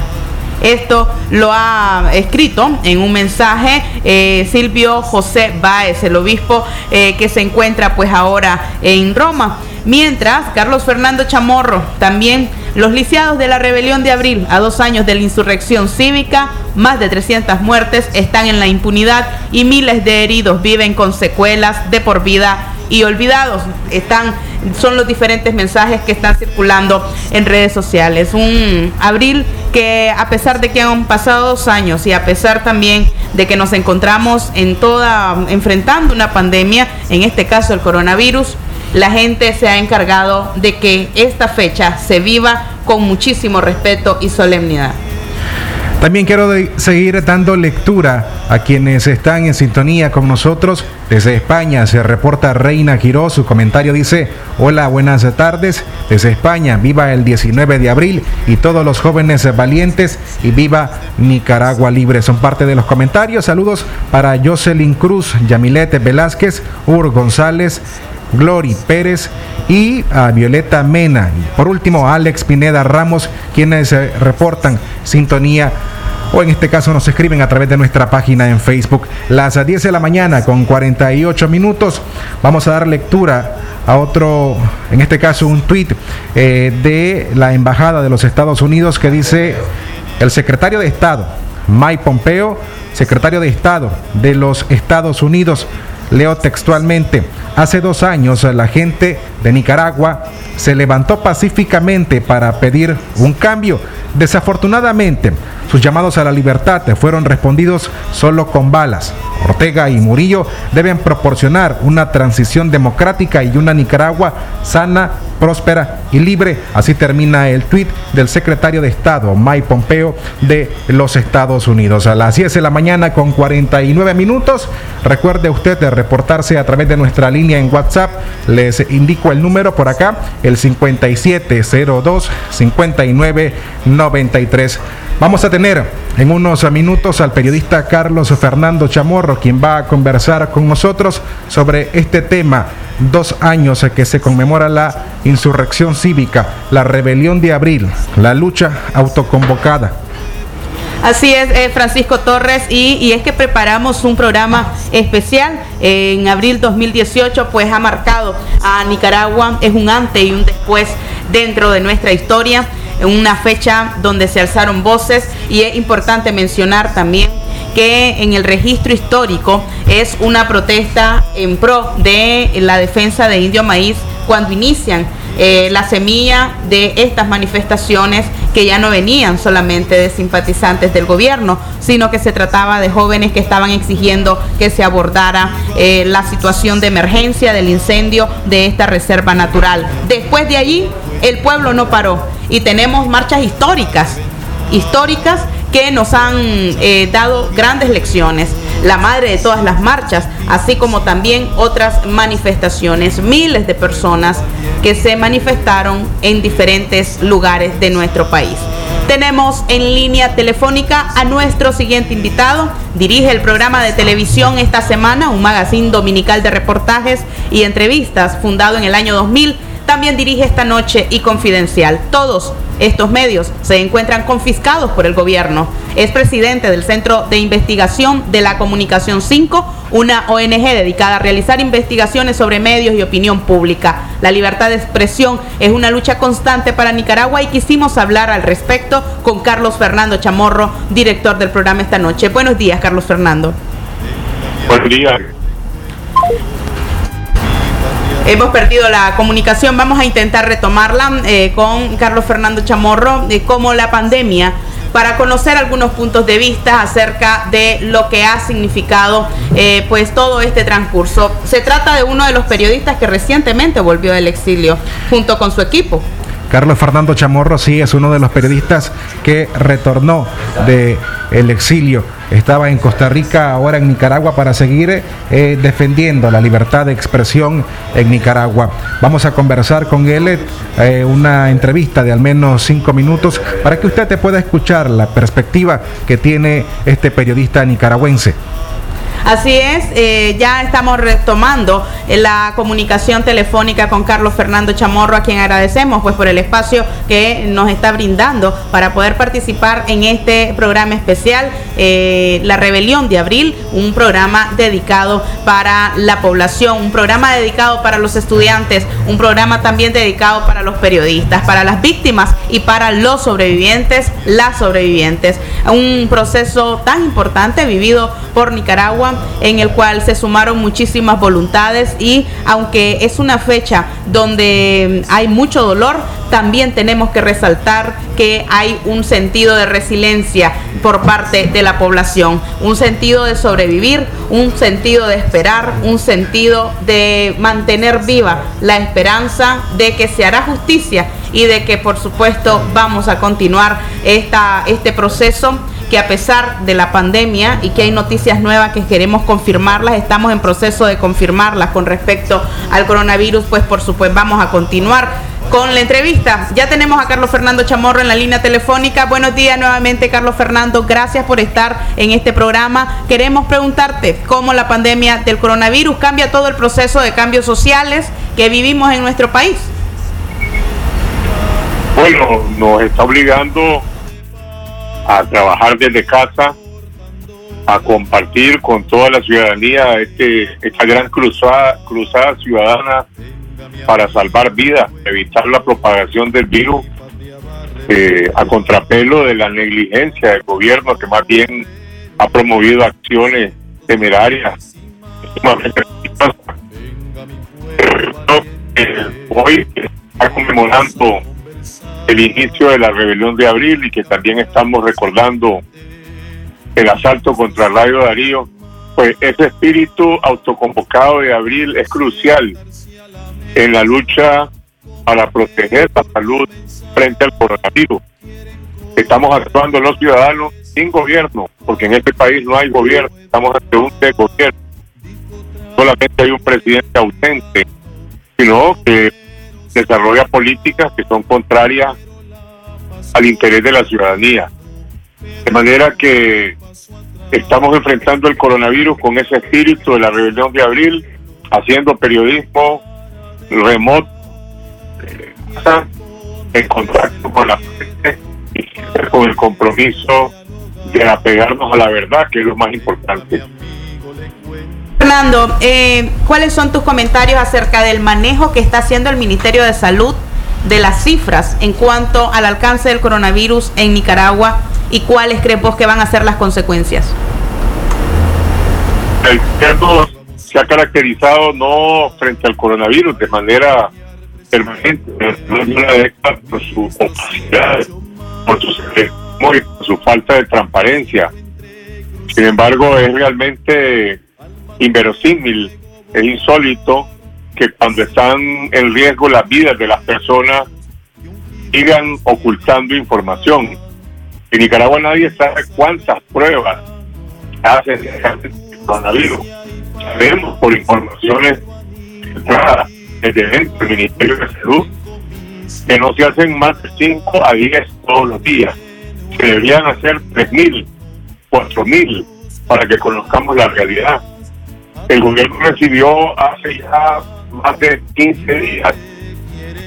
Esto lo ha escrito en un mensaje eh, Silvio José Báez, el obispo eh, que se encuentra pues ahora en Roma. Mientras, Carlos Fernando Chamorro, también los lisiados de la rebelión de abril, a dos años de la insurrección cívica, más de 300 muertes están en la impunidad y miles de heridos viven con secuelas de por vida y olvidados. Están, son los diferentes mensajes que están circulando en redes sociales. Un abril que a pesar de que han pasado dos años y a pesar también de que nos encontramos en toda, enfrentando una pandemia, en este caso el coronavirus, la gente se ha encargado de que esta fecha se viva con muchísimo respeto y solemnidad. También quiero seguir dando lectura a quienes están en sintonía con nosotros. Desde España se reporta Reina Giró. Su comentario dice, hola, buenas tardes. Desde España, viva el 19 de abril y todos los jóvenes valientes y viva Nicaragua libre. Son parte de los comentarios. Saludos para Jocelyn Cruz, Yamilete Velázquez, Ur González, Glory Pérez y a Violeta Mena. Y por último, Alex Pineda Ramos, quienes eh, reportan sintonía o en este caso nos escriben a través de nuestra página en Facebook. Las 10 de la mañana con 48 minutos vamos a dar lectura a otro, en este caso un tuit eh, de la Embajada de los Estados Unidos que dice el secretario de Estado, Mike Pompeo, secretario de Estado de los Estados Unidos, leo textualmente, Hace dos años la gente de Nicaragua se levantó pacíficamente para pedir un cambio. Desafortunadamente, sus llamados a la libertad fueron respondidos solo con balas. Ortega y Murillo deben proporcionar una transición democrática y una Nicaragua sana, próspera y libre. Así termina el tuit del secretario de Estado, Mike Pompeo, de los Estados Unidos. A las 10 de la mañana con 49 minutos. Recuerde usted de reportarse a través de nuestra línea en WhatsApp. Les indico el número por acá, el 5702 5993. Vamos a tener en unos minutos al periodista Carlos Fernando Chamorro, quien va a conversar con nosotros sobre este tema. Dos años que se conmemora la insurrección cívica, la rebelión de abril, la lucha autoconvocada. Así es, eh, Francisco Torres, y, es que preparamos un programa especial en abril 2018, pues ha marcado a Nicaragua, es un antes y un después dentro de nuestra historia una fecha donde se alzaron voces y es importante mencionar también que en el registro histórico es una protesta en pro de la defensa de Indio Maíz cuando inician eh, la semilla de estas manifestaciones que ya no venían solamente de simpatizantes del gobierno, sino que se trataba de jóvenes que estaban exigiendo que se abordara eh, la situación de emergencia del incendio de esta reserva natural. Después de allí, el pueblo no paró y tenemos marchas históricas, históricas que nos han eh, dado grandes lecciones. la madre de todas las marchas, así como también otras manifestaciones. Miles de personas que se manifestaron en diferentes lugares de nuestro país. Tenemos en línea telefónica a nuestro siguiente invitado. Dirige el programa de televisión esta semana, un magazine dominical de reportajes y entrevistas fundado en el año 2000 también dirige esta noche y Confidencial. Todos estos medios se encuentran confiscados por el gobierno. Es presidente del Centro de Investigación de la Comunicación 5, una ONG dedicada a realizar investigaciones sobre medios y opinión pública. La libertad de expresión es una lucha constante para Nicaragua y quisimos hablar al respecto con Carlos Fernando Chamorro, director del programa esta noche. Buenos días, Carlos Fernando. Buenos días. Hemos perdido la comunicación, vamos a intentar retomarla eh, con Carlos Fernando Chamorro, de cómo la pandemia para conocer algunos puntos de vista acerca de lo que ha significado eh, pues todo este transcurso. Se trata de uno de los periodistas que recientemente volvió del exilio junto con su equipo. Carlos Fernando Chamorro sí es uno de los periodistas que retornó de el exilio. Estaba en Costa Rica, ahora en Nicaragua, para seguir eh, defendiendo la libertad de expresión en Nicaragua. Vamos a conversar con él, eh, una entrevista de al menos cinco minutos, para que usted te pueda escuchar la perspectiva que tiene este periodista nicaragüense. Así es, eh, ya estamos retomando eh, la comunicación telefónica con Carlos Fernando Chamorro, a quien agradecemos pues por el espacio que nos está brindando para poder participar en este programa especial, eh, La Rebelión de Abril, un programa dedicado para la población, un programa dedicado para los estudiantes, un programa también dedicado para los periodistas, para las víctimas y para los sobrevivientes, las sobrevivientes. Un proceso tan importante vivido por Nicaragua en el cual se sumaron muchísimas voluntades y aunque es una fecha donde hay mucho dolor, también tenemos que resaltar que hay un sentido de resiliencia por parte de la población, un sentido de sobrevivir, un sentido de esperar, un sentido de mantener viva la esperanza de que se hará justicia y de que por supuesto vamos a continuar esta, este proceso que a pesar de la pandemia y que hay noticias nuevas que queremos confirmarlas, estamos en proceso de confirmarlas con respecto al coronavirus, pues por supuesto vamos a continuar con la entrevista. Ya tenemos a Carlos Fernando Chamorro en la línea telefónica. Buenos días nuevamente, Carlos Fernando. Gracias por estar en este programa. Queremos preguntarte cómo la pandemia del coronavirus cambia todo el proceso de cambios sociales que vivimos en nuestro país. Bueno, nos está obligando a trabajar desde casa, a compartir con toda la ciudadanía este, esta gran cruzada, cruzada ciudadana para salvar vidas, evitar la propagación del virus, eh, a contrapelo de la negligencia del gobierno que más bien ha promovido acciones temerarias. hoy está conmemorando el inicio de la rebelión de abril y que también estamos recordando el asalto contra Radio Darío, pues ese espíritu autoconvocado de abril es crucial en la lucha para proteger la salud frente al coronavirus. Estamos actuando los ciudadanos sin gobierno, porque en este país no hay gobierno, estamos ante un gobierno Solamente hay un presidente ausente, sino que desarrolla políticas que son contrarias al interés de la ciudadanía. De manera que estamos enfrentando el coronavirus con ese espíritu de la rebelión de abril, haciendo periodismo remoto, en contacto con la gente y con el compromiso de apegarnos a la verdad, que es lo más importante. Fernando, eh, ¿cuáles son tus comentarios acerca del manejo que está haciendo el Ministerio de Salud de las cifras en cuanto al alcance del coronavirus en Nicaragua y cuáles crees vos que van a ser las consecuencias? El gobierno se ha caracterizado no frente al coronavirus de manera permanente, por su opacidad, por su, por su falta de transparencia. Sin embargo, es realmente inverosímil, es insólito que cuando están en riesgo las vidas de las personas sigan ocultando información. En Nicaragua nadie sabe cuántas pruebas hacen coronavirus. Sabemos por informaciones desde dentro del Ministerio de Salud que no se hacen más de 5 a 10 todos los días. Se deberían hacer 3.000, 4.000 para que conozcamos la realidad. El gobierno recibió hace ya más de 15 días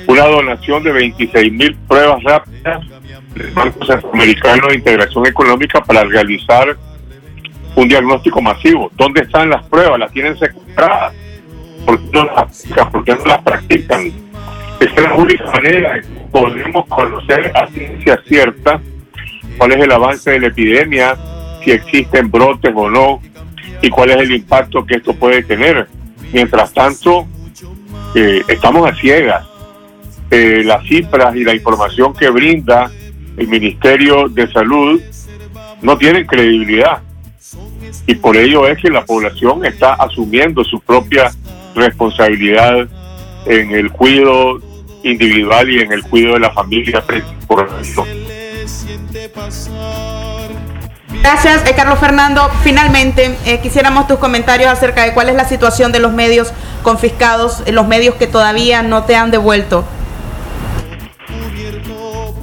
una donación de 26 mil pruebas rápidas del Banco Centroamericano de Integración Económica para realizar un diagnóstico masivo. ¿Dónde están las pruebas? ¿Las tienen secuestradas? ¿Por qué no las, ¿por qué no las practican? Esa es la única manera en que podremos conocer a ciencia cierta cuál es el avance de la epidemia, si existen brotes o no, y cuál es el impacto que esto puede tener. Mientras tanto, eh, estamos a ciegas. Eh, las cifras y la información que brinda el Ministerio de Salud no tienen credibilidad. Y por ello es que la población está asumiendo su propia responsabilidad en el cuidado individual y en el cuidado de la familia por Gracias, eh, Carlos Fernando. Finalmente, eh, quisiéramos tus comentarios acerca de cuál es la situación de los medios confiscados, eh, los medios que todavía no te han devuelto.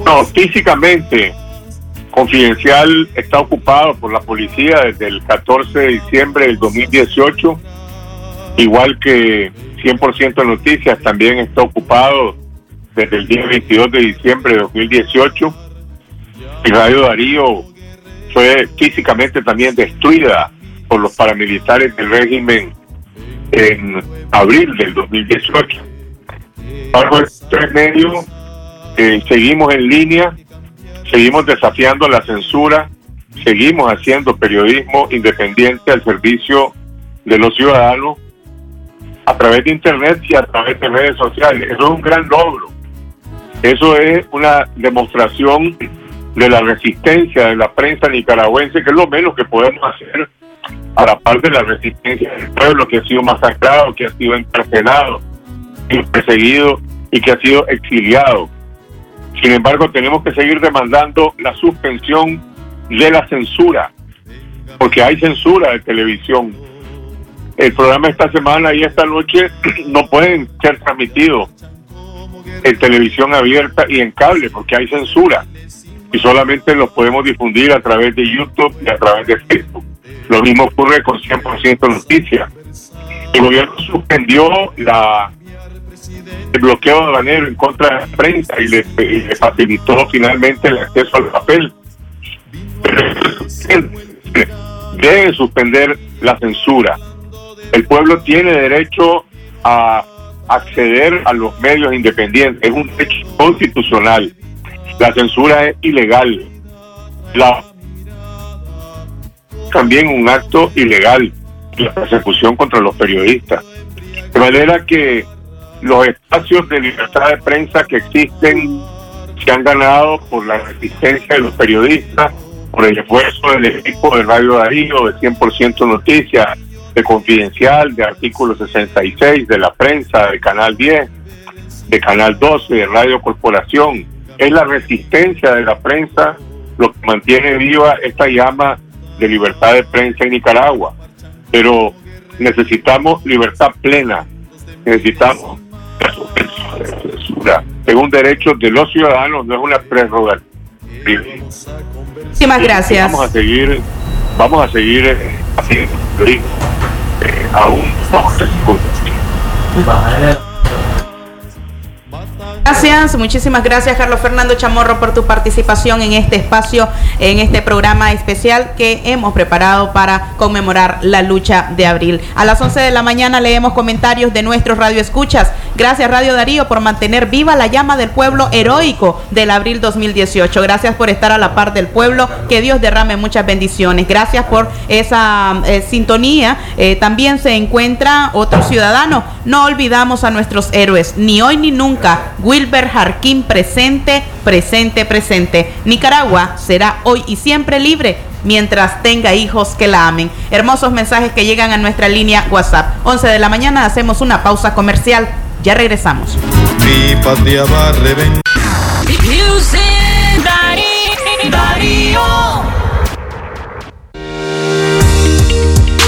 No, físicamente, Confidencial está ocupado por la policía desde el 14 de diciembre del 2018, igual que 100% Noticias también está ocupado desde el día 22 de diciembre de 2018. Y Radio Darío fue físicamente también destruida por los paramilitares del régimen en abril del 2018. Bajo tres medios eh, seguimos en línea, seguimos desafiando la censura, seguimos haciendo periodismo independiente al servicio de los ciudadanos a través de Internet y a través de redes sociales. Eso es un gran logro. Eso es una demostración de la resistencia de la prensa nicaragüense, que es lo menos que podemos hacer a la par de la resistencia del pueblo que ha sido masacrado, que ha sido encarcelado, y perseguido y que ha sido exiliado. Sin embargo, tenemos que seguir demandando la suspensión de la censura, porque hay censura de televisión. El programa esta semana y esta noche [CLEARS THROAT] no pueden ser transmitidos en televisión abierta y en cable, porque hay censura. Y solamente los podemos difundir a través de YouTube y a través de Facebook. Lo mismo ocurre con 100% Noticias. El gobierno suspendió la el bloqueo aduanero en contra de la prensa y le, y le facilitó finalmente el acceso al papel. Deben suspender la censura. El pueblo tiene derecho a acceder a los medios independientes. Es un derecho constitucional. La censura es ilegal. La también un acto ilegal, la persecución contra los periodistas. De manera que los espacios de libertad de prensa que existen se han ganado por la resistencia de los periodistas, por el esfuerzo del equipo de Radio Darío, de 100% Noticias, de Confidencial, de Artículo 66, de la prensa, de Canal 10, de Canal 12, de Radio Corporación. Es la resistencia de la prensa lo que mantiene viva esta llama de libertad de prensa en Nicaragua. Pero necesitamos libertad plena, necesitamos es un derecho de los ciudadanos, no es una prerrogativa. Muchísimas gracias. Vamos a seguir, vamos a seguir eh, haciendo eh, aún Gracias, muchísimas gracias Carlos Fernando Chamorro por tu participación en este espacio, en este programa especial que hemos preparado para conmemorar la lucha de abril. A las 11 de la mañana leemos comentarios de nuestros radioescuchas. Gracias Radio Darío por mantener viva la llama del pueblo heroico del abril 2018. Gracias por estar a la par del pueblo. Que Dios derrame muchas bendiciones. Gracias por esa eh, sintonía. Eh, también se encuentra otro ciudadano. No olvidamos a nuestros héroes, ni hoy ni nunca. Wilber Jarquín presente, presente, presente. Nicaragua será hoy y siempre libre mientras tenga hijos que la amen. Hermosos mensajes que llegan a nuestra línea WhatsApp. 11 de la mañana hacemos una pausa comercial. Ya regresamos. Mi patria va a reventar.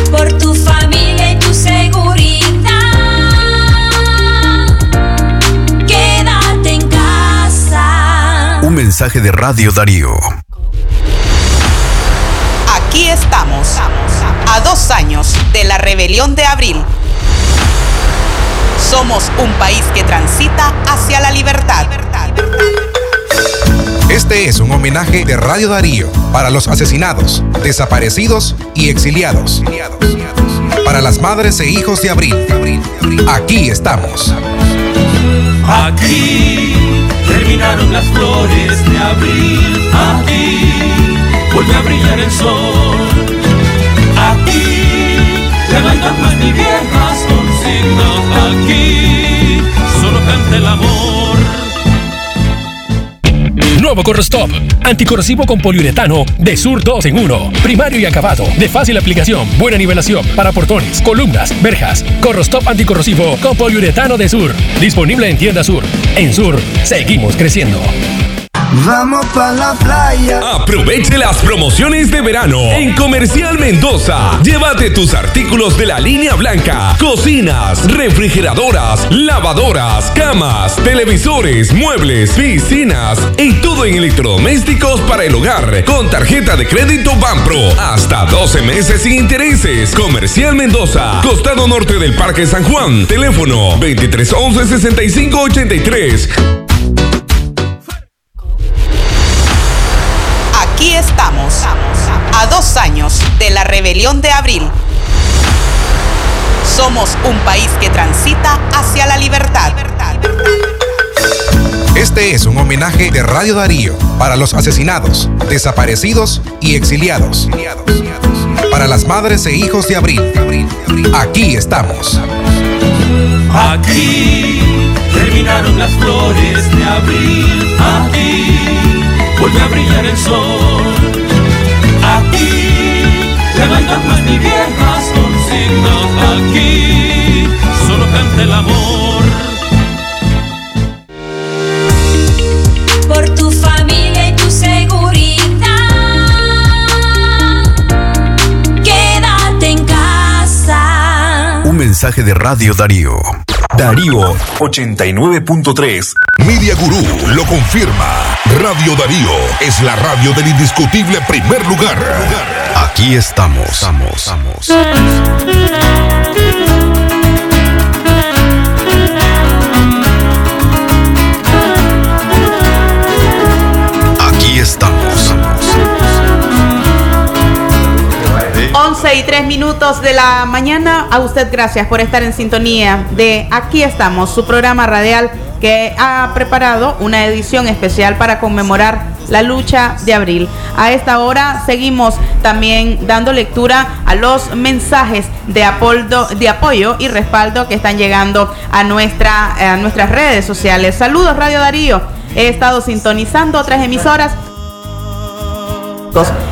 Por tu de Radio Darío. Aquí estamos, a dos años de la rebelión de abril. Somos un país que transita hacia la libertad. Este es un homenaje de Radio Darío para los asesinados, desaparecidos y exiliados. Para las madres e hijos de abril. Aquí estamos. Aquí terminaron las flores de abril. Aquí vuelve a brillar el sol. Aquí hay dogmas ni viejas consignas. Aquí solo canta el amor. Nuevo Corrostop. Anticorrosivo con poliuretano de Sur 2 en 1. Primario y acabado. De fácil aplicación. Buena nivelación. Para portones, columnas, verjas. Corrostop anticorrosivo con poliuretano de Sur. Disponible en tienda Sur. En Sur, seguimos creciendo. Vamos pa' la playa. Aproveche las promociones de verano en Comercial Mendoza. Llévate tus artículos de la línea blanca: cocinas, refrigeradoras, lavadoras, camas, televisores, muebles, piscinas y todo en electrodomésticos para el hogar con tarjeta de crédito Banpro. Hasta 12 meses sin intereses. Comercial Mendoza, costado norte del Parque San Juan. Teléfono 2311 6583. Años de la rebelión de abril. Somos un país que transita hacia la libertad. Este es un homenaje de Radio Darío para los asesinados, desaparecidos y exiliados. Para las madres e hijos de abril. Aquí estamos. Aquí terminaron las flores de abril. Aquí vuelve a brillar el sol. Dogmas ni viejas consignas. Aquí solo canta el amor. Por tu familia y tu seguridad. Quédate en casa. Un mensaje de Radio Darío. Darío 89.3. Media Gurú lo confirma. Radio Darío es la radio del indiscutible primer lugar. Aquí estamos. estamos, estamos. Aquí estamos. 11 y 3 minutos de la mañana. A usted gracias por estar en sintonía de Aquí estamos, su programa radial que ha preparado una edición especial para conmemorar la lucha de abril. A esta hora seguimos también dando lectura a los mensajes de, apoldo- de apoyo y respaldo que están llegando a, a nuestras redes sociales. Saludos Radio Darío. He estado sintonizando otras emisoras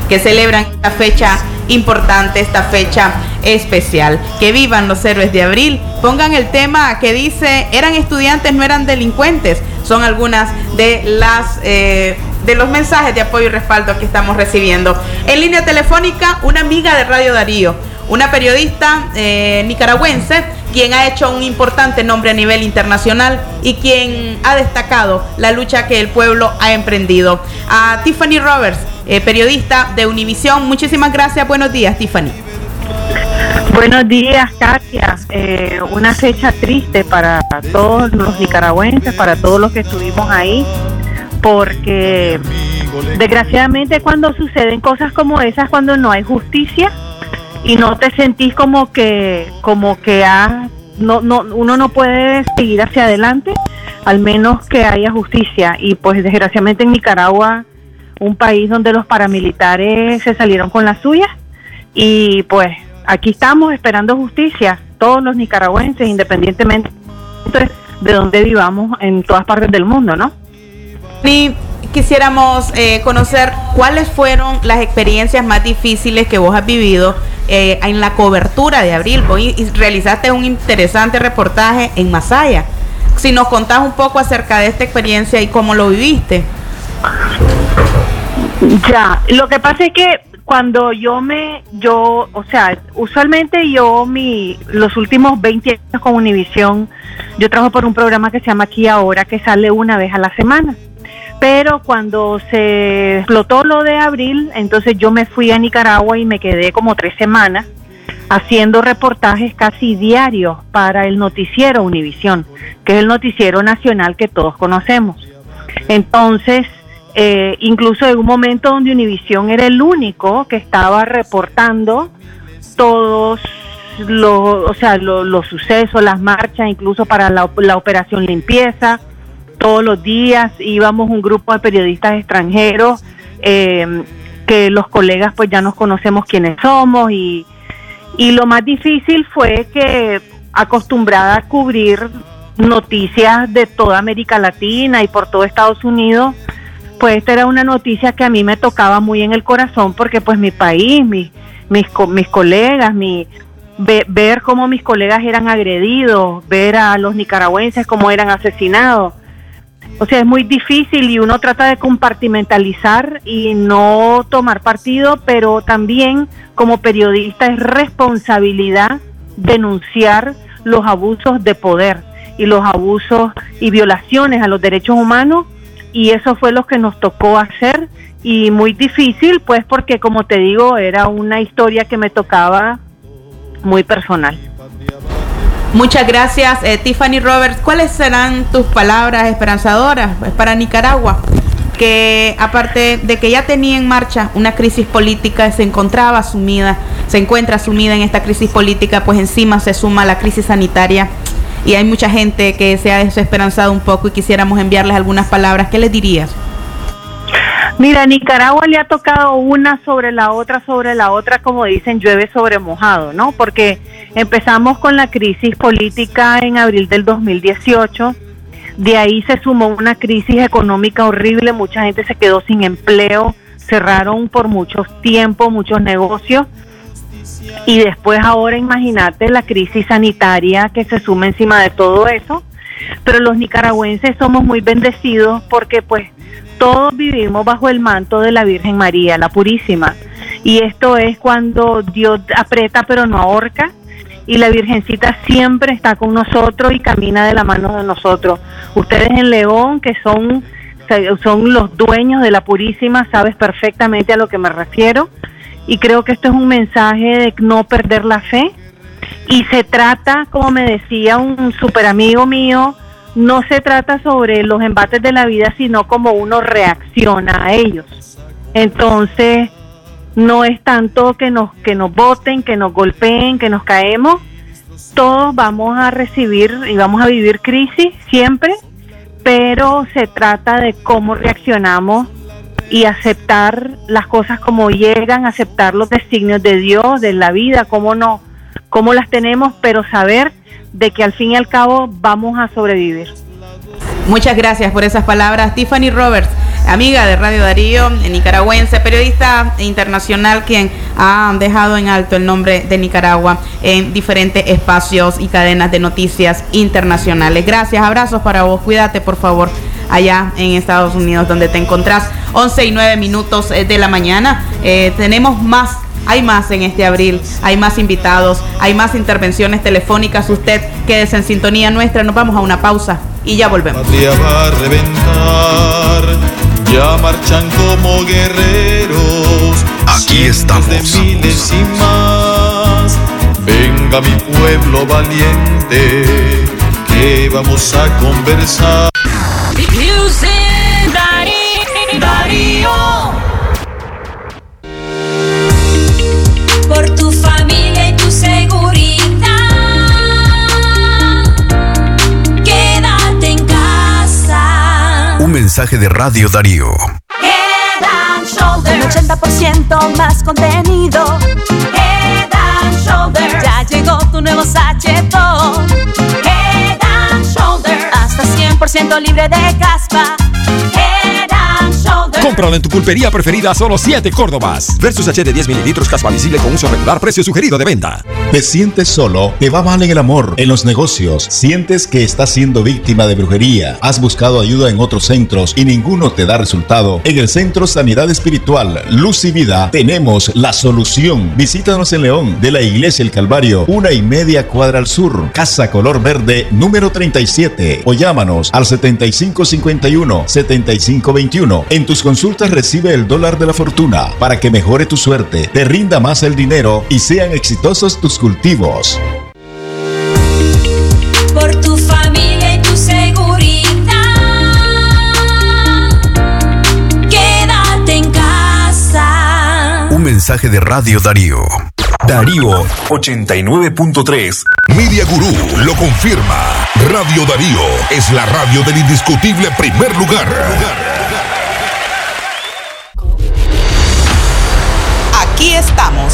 que celebran esta fecha importante, esta fecha especial. Que vivan los héroes de abril. Pongan el tema que dice, eran estudiantes, no eran delincuentes. Son algunas de las... eh, de los mensajes de apoyo y respaldo que estamos recibiendo. En línea telefónica, una amiga de Radio Darío, una periodista eh, nicaragüense, quien ha hecho un importante nombre a nivel internacional y quien ha destacado la lucha que el pueblo ha emprendido. A Tiffany Roberts, eh, periodista de Univisión, muchísimas gracias. Buenos días, Tiffany. Buenos días, Katia. Eh, una fecha triste para todos los nicaragüenses, para todos los que estuvimos ahí, porque desgraciadamente cuando suceden cosas como esas, cuando no hay justicia y no te sentís como que, como que has- no, no, uno no puede seguir hacia adelante, al menos que haya justicia. Y pues desgraciadamente en Nicaragua, un país donde los paramilitares se salieron con las suyas, y pues aquí estamos esperando justicia, todos los nicaragüenses, independientemente de donde vivamos en todas partes del mundo, ¿no? Ni quisiéramos eh, conocer cuáles fueron las experiencias más difíciles que vos has vivido eh, en la cobertura de abril. Vos y realizaste un interesante reportaje en Masaya. Si nos contás un poco acerca de esta experiencia y cómo lo viviste. Ya, lo que pasa es que cuando yo me, yo, o sea, usualmente yo mi, los últimos 20 años con Univisión, yo trabajo por un programa que se llama Aquí Ahora, que sale una vez a la semana. Pero cuando se explotó lo de abril, entonces yo me fui a Nicaragua y me quedé como tres semanas haciendo reportajes casi diarios para el noticiero Univisión, que es el noticiero nacional que todos conocemos. Entonces, eh, incluso en un momento donde Univisión era el único que estaba reportando todos los, o sea, los sucesos, las marchas, incluso para la, operación limpieza, todos los días íbamos un grupo de periodistas extranjeros eh, que los colegas pues ya nos conocemos quiénes somos y y lo más difícil fue que acostumbrada a cubrir noticias de toda América Latina y por todo Estados Unidos, pues esta era una noticia que a mí me tocaba muy en el corazón porque pues mi país, mis, mis colegas, mi, ver cómo mis colegas eran agredidos, ver a los nicaragüenses cómo eran asesinados. O sea, es muy difícil y uno trata de compartimentalizar y no tomar partido, pero también como periodista es responsabilidad denunciar los abusos de poder y los abusos y violaciones a los derechos humanos y eso fue lo que nos tocó hacer y muy difícil pues porque como te digo era una historia que me tocaba muy personal. Muchas gracias, eh, Tiffany Roberts. ¿Cuáles serán tus palabras esperanzadoras pues, para Nicaragua? Que aparte de que ya tenía en marcha una crisis política, se encontraba sumida, se encuentra sumida en esta crisis política, pues encima se suma la crisis sanitaria y hay mucha gente que se ha desesperanzado un poco y quisiéramos enviarles algunas palabras. ¿Qué les dirías? Mira, Nicaragua le ha tocado una sobre la otra, sobre la otra, como dicen, llueve sobre mojado, ¿no? Porque empezamos con la crisis política en abril del 2018, de ahí se sumó una crisis económica horrible, mucha gente se quedó sin empleo, cerraron por mucho tiempo muchos negocios y después ahora imagínate la crisis sanitaria que se suma encima de todo eso, pero los nicaragüenses somos muy bendecidos porque pues todos vivimos bajo el manto de la Virgen María, la Purísima. Y esto es cuando Dios aprieta pero no ahorca. Y la Virgencita siempre está con nosotros y camina de la mano de nosotros. Ustedes en León, que son, son los dueños de la Purísima, sabes perfectamente a lo que me refiero. Y creo que esto es un mensaje de no perder la fe. Y se trata, como me decía un super amigo mío, no se trata sobre los embates de la vida, sino como uno reacciona a ellos. Entonces, no es tanto que nos que nos voten, que nos golpeen, que nos caemos. Todos vamos a recibir y vamos a vivir crisis siempre, pero se trata de cómo reaccionamos y aceptar las cosas como llegan, aceptar los designios de Dios, de la vida, cómo no, cómo las tenemos, pero saber de que al fin y al cabo vamos a sobrevivir. Muchas gracias por esas palabras. Tiffany Roberts, amiga de Radio Darío, nicaragüense, periodista internacional, quien ha dejado en alto el nombre de Nicaragua en diferentes espacios y cadenas de noticias internacionales. Gracias, abrazos para vos. Cuídate, por favor, allá en Estados Unidos, donde te encontrás. 11 y 9 minutos eh, de la mañana. Eh, tenemos más hay más en este abril, hay más invitados, hay más intervenciones telefónicas. Usted quédese en sintonía nuestra. Nos vamos a una pausa y ya volvemos. va a reventar, ya marchan como guerreros. Aquí estamos. De miles y más. Venga mi pueblo valiente, que vamos a conversar. por mensaje de Radio Darío. Head and Shoulders. Un 80% más contenido. Head and. Ya llegó tu nuevo sachetón. Head and. Hasta 100% libre de caspa. Cómpralo en tu pulpería preferida solo 7 Córdobas. Versus H de 10 mililitros caspa visible con uso regular, precio sugerido de venta. ¿Te sientes solo? ¿Te va mal en el amor, en los negocios? ¿Sientes que estás siendo víctima de brujería? ¿Has buscado ayuda en otros centros y ninguno te da resultado? En el Centro Sanidad Espiritual Luz y Vida tenemos la solución. Visítanos en León, de la Iglesia El Calvario, una y media cuadra al sur, Casa Color Verde, número 37. O llámanos al 7551-7521. En tus consultas recibe el dólar de la fortuna para que mejore tu suerte, te rinda más el dinero y sean exitosos tus cultivos. Por tu familia y tu seguridad. Quédate en casa. Un mensaje de Radio Darío. Darío 89.3. Media Gurú lo confirma. Radio Darío es la radio del indiscutible primer lugar. Estamos,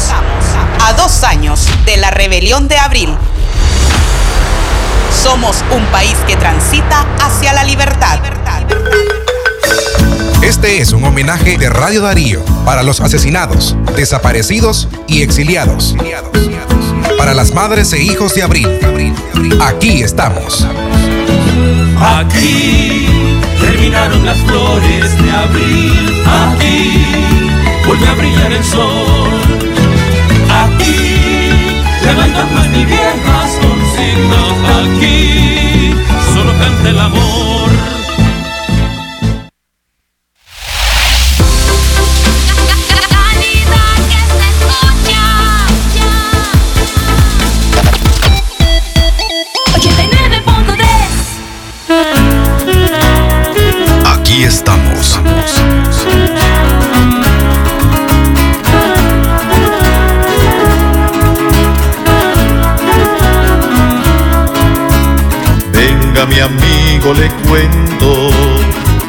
a dos años de la rebelión de abril. Somos un país que transita hacia la libertad. Este es un homenaje de Radio Darío para los asesinados, desaparecidos y exiliados. Para las madres e hijos de abril. Aquí estamos. Aquí terminaron las flores de abril. Aquí vuelve a brillar el sol. Aquí más ni viejas consignas. Aquí solo canta el amor. Mi amigo, le cuento,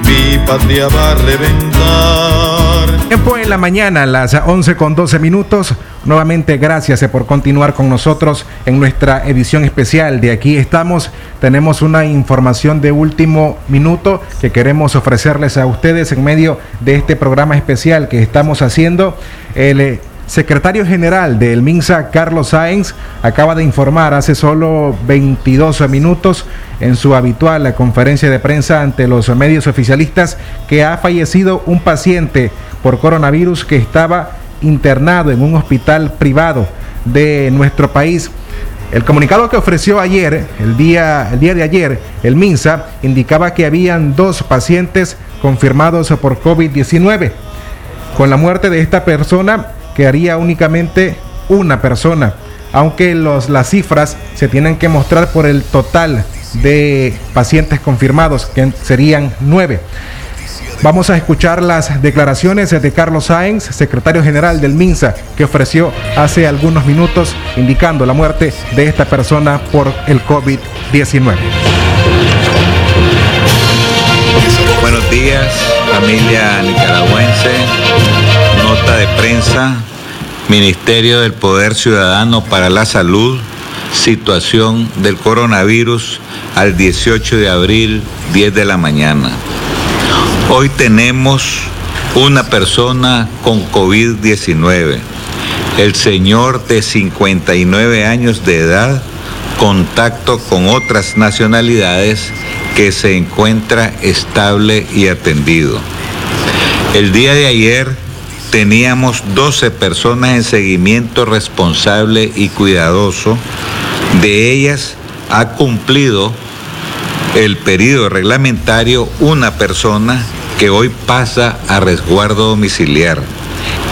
mi patria va a reventar. Tiempo en la mañana, las 11 con 12 minutos. Nuevamente gracias eh, por continuar con nosotros en nuestra edición especial de Aquí estamos. Tenemos una información de último minuto que queremos ofrecerles a ustedes en medio de este programa especial que estamos haciendo. El eh, secretario general del MINSA, Carlos Sáenz, acaba de informar hace solo 22 minutos en su habitual conferencia de prensa ante los medios oficialistas que ha fallecido un paciente por coronavirus que estaba internado en un hospital privado de nuestro país. El comunicado que ofreció ayer, el día, el día de ayer, el MINSA, indicaba que habían dos pacientes confirmados por COVID-19. Con la muerte de esta persona, quedaría únicamente una persona, aunque los, las cifras se tienen que mostrar por el total de pacientes confirmados, que serían nueve. Vamos a escuchar las declaraciones de Carlos Sáenz, secretario general del MINSA, que ofreció hace algunos minutos indicando la muerte de esta persona por el COVID-19. Buenos días, familia nicaragüense. Nota de prensa, Ministerio del Poder Ciudadano para la Salud, situación del coronavirus al 18 de abril, 10 de la mañana. Hoy tenemos una persona con COVID-19, el señor de 59 años de edad, contacto con otras nacionalidades que se encuentra estable y atendido. El día de ayer teníamos 12 personas en seguimiento responsable y cuidadoso. De ellas ha cumplido el periodo reglamentario una persona que hoy pasa a resguardo domiciliar.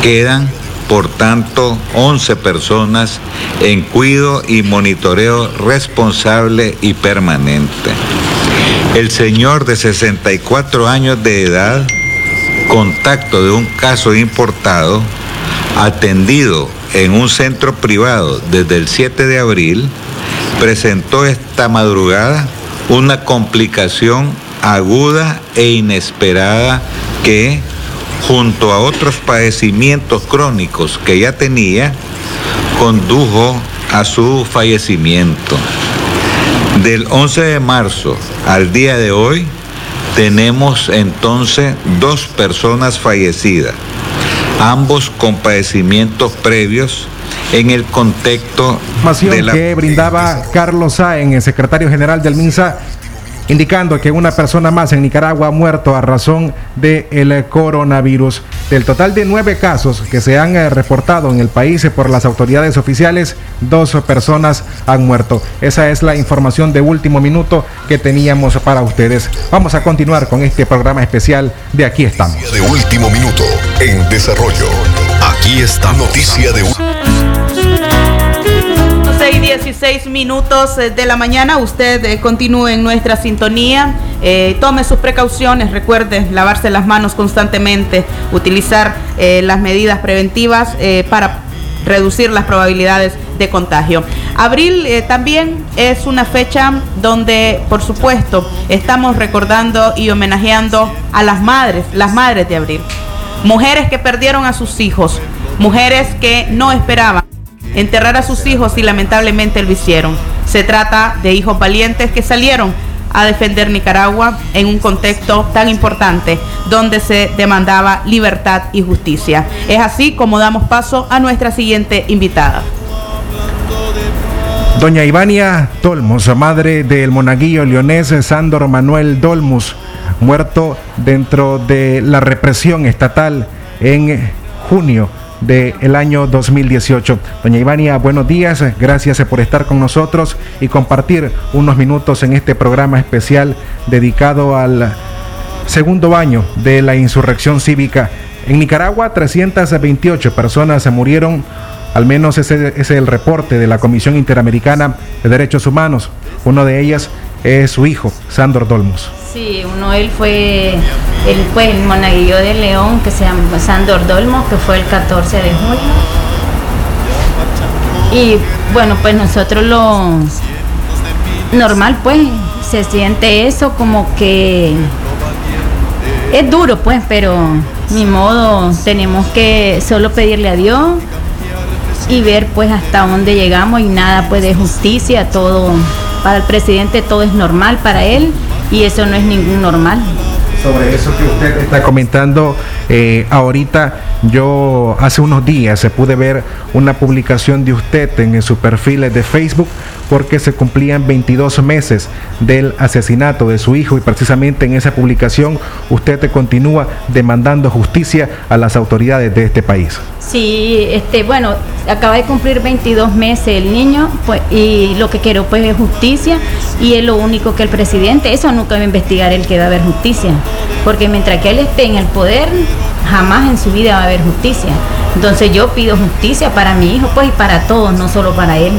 Quedan, por tanto, 11 personas en cuido y monitoreo responsable y permanente. El señor de 64 años de edad, contacto de un caso importado, atendido en un centro privado desde el 7 de abril, presentó esta madrugada una complicación aguda e inesperada que, junto a otros padecimientos crónicos que ya tenía, condujo a su fallecimiento. Del 11 de marzo al día de hoy, tenemos entonces dos personas fallecidas, ambos con padecimientos previos en el contexto de la que brindaba Carlos Sáenz, el secretario general del MINSA, indicando que una persona más en Nicaragua ha muerto a razón del coronavirus. Del total de nueve casos que se han eh, reportado en el país por las autoridades oficiales, dos personas han muerto. Esa es la información de último minuto que teníamos para ustedes. Vamos a continuar con este programa especial de Aquí estamos. De último minuto en desarrollo. Aquí está noticia de 16 minutos eh, de la mañana. Usted eh, continúe en nuestra sintonía. Eh, tome sus precauciones. Recuerde lavarse las manos constantemente. Utilizar las medidas preventivas para reducir las probabilidades de contagio. Abril también es una fecha donde, por supuesto, estamos recordando y homenajeando a las madres, las madres de abril. Mujeres que perdieron a sus hijos, mujeres que no esperaban enterrar a sus hijos y lamentablemente lo hicieron. Se trata de hijos valientes que salieron a defender Nicaragua en un contexto tan importante donde se demandaba libertad y justicia. Es así como damos paso a nuestra siguiente invitada. Doña Ivania Dolmus, madre del monaguillo leonés Sandor Manuel Dolmus, muerto dentro de la represión estatal en junio del año 2018. Doña Ivania, buenos días, gracias por estar con nosotros y compartir unos minutos en este programa especial dedicado al segundo año de la insurrección cívica. En Nicaragua, 328 personas se murieron, al menos ese es el reporte de la Comisión Interamericana de Derechos Humanos. Uno de ellas es su hijo, Sandor Dolmos. Sí, uno él fue el, pues, el monaguillo de León que se llama Sandor Dolmo, que fue el 14 de julio. Y bueno, pues nosotros lo normal pues se siente eso como que es duro pues, pero ni modo, tenemos que solo pedirle a Dios y ver pues hasta dónde llegamos y nada pues de justicia, todo para el presidente todo es normal para él y eso no es ningún normal. Sobre eso que usted está comentando eh, ahorita, yo hace unos días se pude ver una publicación de usted en, su perfil de Facebook porque se cumplían 22 meses del asesinato de su hijo y precisamente en esa publicación usted te continúa demandando justicia a las autoridades de este país. Sí, este, bueno, acaba de cumplir 22 meses el niño pues, y lo que quiero pues es justicia y es lo único que el presidente, eso nunca va a investigar el que va a haber justicia, porque mientras que él esté en el poder, jamás en su vida va a haber justicia. Entonces yo pido justicia para mi hijo pues y para todos, no solo para él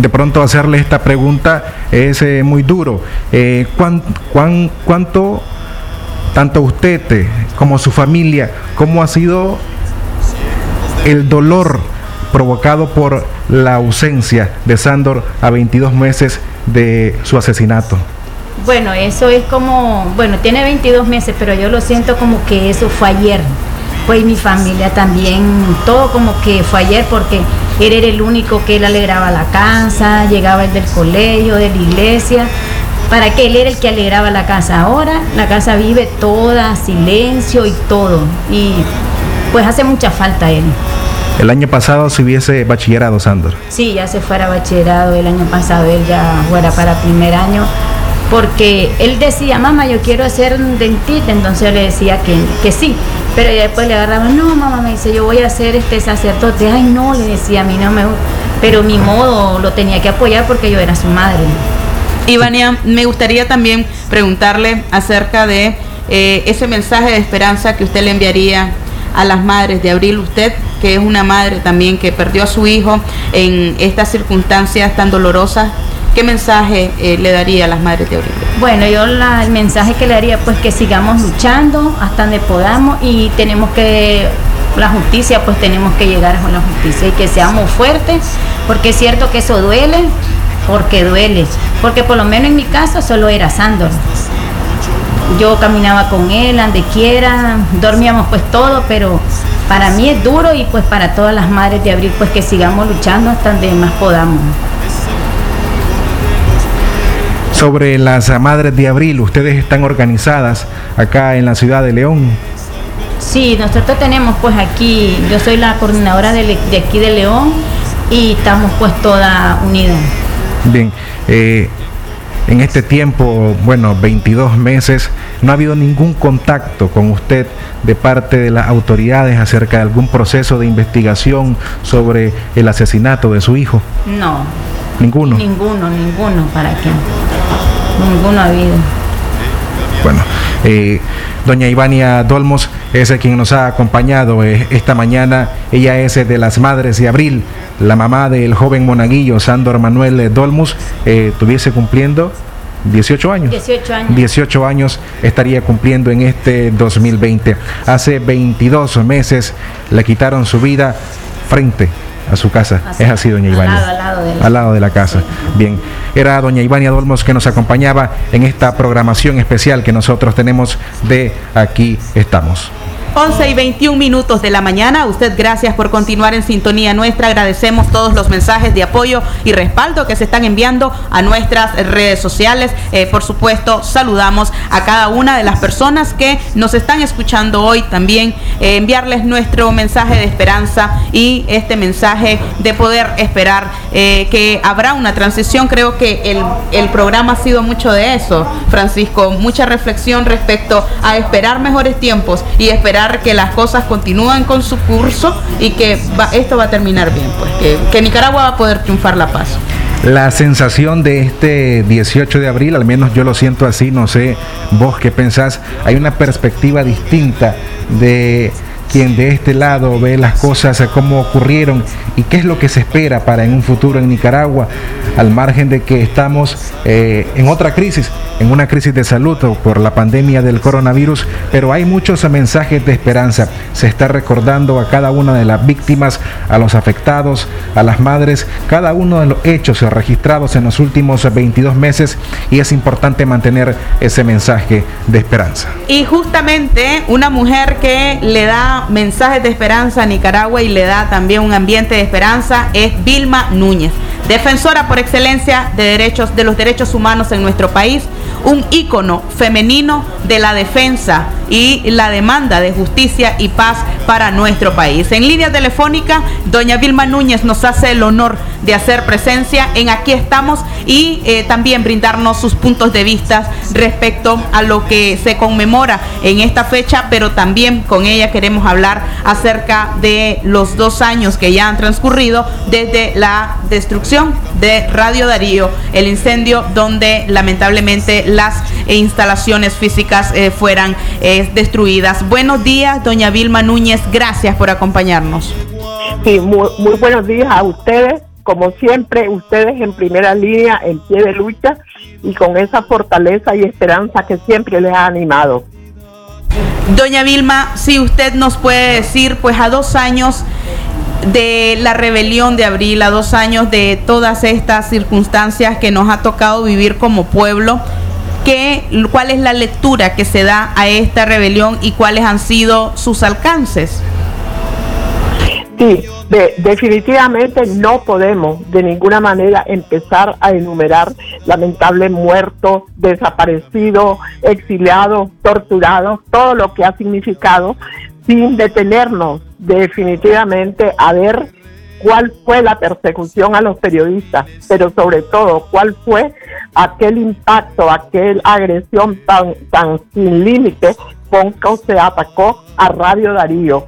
de pronto hacerle esta pregunta es eh, muy duro. Eh, cuánto, tanto usted eh, como su familia, cómo ha sido el dolor provocado por la ausencia de Sandor a 22 meses de su asesinato? Bueno, eso es como, bueno, tiene 22 meses, pero yo lo siento como que eso fue ayer. Pues mi familia también, todo como que fue ayer porque él era el único que él alegraba la casa, llegaba el del colegio, de la iglesia, para que él era el que alegraba la casa. Ahora la casa vive toda, silencio y todo. Y pues hace mucha falta él. El año pasado se hubiese bachillerado, Sandor. Sí, ya se fuera bachillerado el año pasado, él ya fuera para primer año, porque él decía, mamá, yo quiero ser dentista, entonces yo le decía que, que sí, pero después le agarraba, no, mamá, me dice, yo voy a ser este sacerdote. Ay, no, le decía, a mí no me Pero mi modo lo tenía que apoyar porque yo era su madre. Ivania, me gustaría también preguntarle acerca de eh, ese mensaje de esperanza que usted le enviaría a las madres de Abril. Usted, que es una madre también que perdió a su hijo en estas circunstancias tan dolorosas, ¿qué mensaje eh, le daría a las madres de Abril? Bueno, yo el mensaje que le haría pues que sigamos luchando hasta donde podamos y tenemos que la justicia, pues tenemos que llegar a la justicia y que seamos fuertes, porque es cierto que eso duele, porque duele, porque por lo menos en mi caso solo era Sandor. Yo caminaba con él, donde quiera, dormíamos pues todo, pero para mí es duro y pues para todas las madres de abril pues que sigamos luchando hasta donde más podamos. Sobre las Madres de Abril, ustedes están organizadas acá en la ciudad de León. Sí, nosotros tenemos pues aquí, yo soy la coordinadora de, de aquí de León y estamos pues toda unida. Bien, eh, en este tiempo, bueno, 22 meses, no ha habido ningún contacto con usted de parte de las autoridades acerca de algún proceso de investigación sobre el asesinato de su hijo. No. Ninguno. Ninguno, ninguno, ¿para qué? Ninguno ha habido. Bueno, eh, doña Ivania Dolmos es quien nos ha acompañado eh, esta mañana. Ella es de las Madres de Abril, la mamá del joven monaguillo Sandor Manuel Dolmos. Eh, tuviese cumpliendo 18 años. 18 años. 18 años estaría cumpliendo en este 2020. Hace 22 meses le quitaron su vida frente a su casa. es así, doña Ivania. Al lado, al lado de la, al lado de la casa. Bien, era doña Ivania Dolmos que nos acompañaba en esta programación especial que nosotros tenemos de Aquí estamos. 11 y 21 minutos de la mañana. Usted, gracias por continuar en sintonía nuestra. Agradecemos todos los mensajes de apoyo y respaldo que se están enviando a nuestras redes sociales. Eh, por supuesto, saludamos a cada una de las personas que nos están escuchando hoy. También eh, enviarles nuestro mensaje de esperanza y este mensaje de poder esperar eh, que habrá una transición. Creo que el, el programa ha sido mucho de eso, Francisco. Mucha reflexión respecto a esperar mejores tiempos y esperar que las cosas continúen con su curso y que esto va a terminar bien, pues que, que Nicaragua va a poder triunfar la paz. La sensación de este 18 de abril, al menos yo lo siento así, no sé vos qué pensás, hay una perspectiva distinta de quien de este lado ve las cosas como ocurrieron y qué es lo que se espera para en un futuro en Nicaragua, al margen de que estamos eh, en otra crisis, en una crisis de salud por la pandemia del coronavirus, pero hay muchos mensajes de esperanza. Se está recordando a cada una de las víctimas, a los afectados, a las madres, cada uno de los hechos registrados en los últimos 22 meses y es importante mantener ese mensaje de esperanza. Y justamente una mujer que le da mensajes de esperanza a Nicaragua y le da también un ambiente de esperanza es Vilma Núñez, defensora por excelencia de derechos de los derechos humanos en nuestro país, un ícono femenino de la defensa y la demanda de justicia y paz para nuestro país. En línea telefónica, doña Vilma Núñez nos hace el honor de hacer presencia en Aquí estamos y eh, también brindarnos sus puntos de vista respecto a lo que se conmemora en esta fecha, pero también con ella queremos hablar acerca de los dos años que ya han transcurrido desde la destrucción de Radio Darío, el incendio donde lamentablemente las instalaciones físicas eh, fueran eh, destruidas. Buenos días, doña Vilma Núñez, gracias por acompañarnos. Sí, muy, muy buenos días a ustedes como siempre, ustedes en primera línea, en pie de lucha y con esa fortaleza y esperanza que siempre les ha animado. Doña Vilma, si usted nos puede decir, pues a dos años de la rebelión de abril, a dos años de todas estas circunstancias que nos ha tocado vivir como pueblo, ¿qué, ¿cuál es la lectura que se da a esta rebelión y cuáles han sido sus alcances? Sí, de, definitivamente no podemos de ninguna manera empezar a enumerar lamentables muertos, desaparecidos, exiliados, torturados, todo lo que ha significado, sin detenernos definitivamente a ver cuál fue la persecución a los periodistas, pero sobre todo cuál fue aquel impacto, aquel agresión tan, tan sin límite con que se atacó a Radio Darío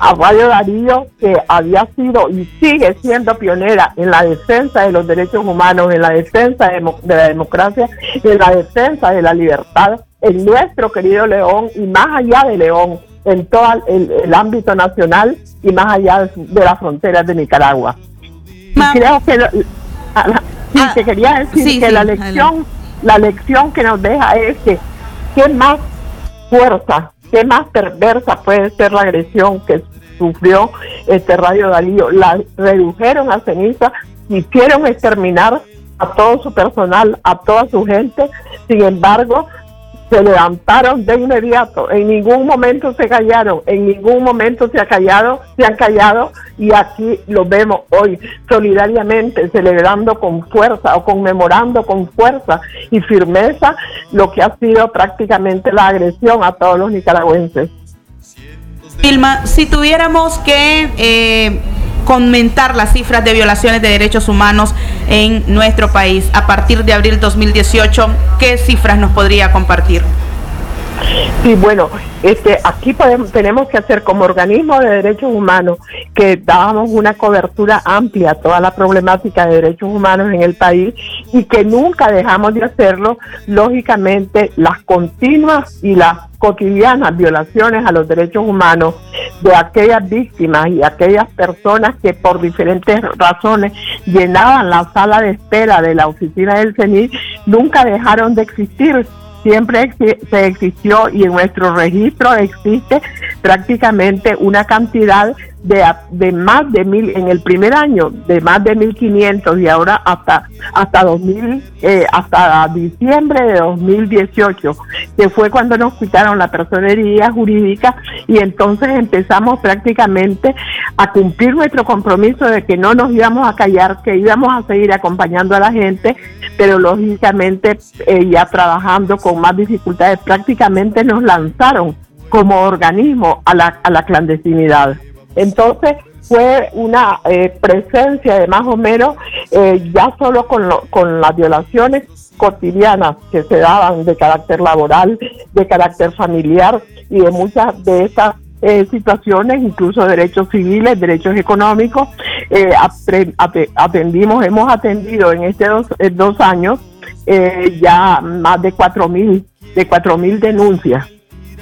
a Radio Darío, que había sido y sigue siendo pionera en la defensa de los derechos humanos, en la defensa de, la democracia, en la defensa de la libertad, en nuestro querido León y más allá de León, en todo el, ámbito nacional y más allá de, las fronteras de Nicaragua. Y creo que, ah, quería decir que la lección, la lección que nos deja es que qué más fuerza qué más perversa puede ser la agresión que sufrió este Radio Darío. La redujeron a ceniza, quisieron exterminar a todo su personal, a toda su gente. Sin embargo, se levantaron de inmediato, en ningún momento se callaron, en ningún momento se ha callado, se han callado. Y aquí lo vemos hoy solidariamente celebrando con fuerza o conmemorando con fuerza y firmeza lo que ha sido prácticamente la agresión a todos los nicaragüenses. Vilma, si tuviéramos que eh, comentar las cifras de violaciones de derechos humanos en nuestro país a partir de abril 2018, ¿qué cifras nos podría compartir? Sí, bueno, este, aquí podemos, tenemos que hacer como organismo de derechos humanos que dábamos una cobertura amplia a toda la problemática de derechos humanos en el país y que nunca dejamos de hacerlo, lógicamente las continuas y las cotidianas violaciones a los derechos humanos de aquellas víctimas y aquellas personas que por diferentes razones llenaban la sala de espera de la oficina del CENIR nunca dejaron de existir. Siempre se existió y en nuestro registro existe prácticamente una cantidad de, de más de mil, en el primer año, de más de 1.500 y ahora hasta, hasta 2000, eh, hasta diciembre de 2018, que fue cuando nos quitaron la personería jurídica y entonces empezamos prácticamente a cumplir nuestro compromiso de que no nos íbamos a callar, que íbamos a seguir acompañando a la gente, pero lógicamente eh, ya trabajando con más dificultades, prácticamente nos lanzaron como organismo a la, a la clandestinidad. Entonces fue una eh, presencia de más o menos eh, ya solo con, con las violaciones cotidianas que se daban de carácter laboral, de carácter familiar y de muchas de estas eh, situaciones, incluso derechos civiles, derechos económicos. atendimos, hemos atendido en estos dos, años ya más de cuatro mil, de cuatro mil denuncias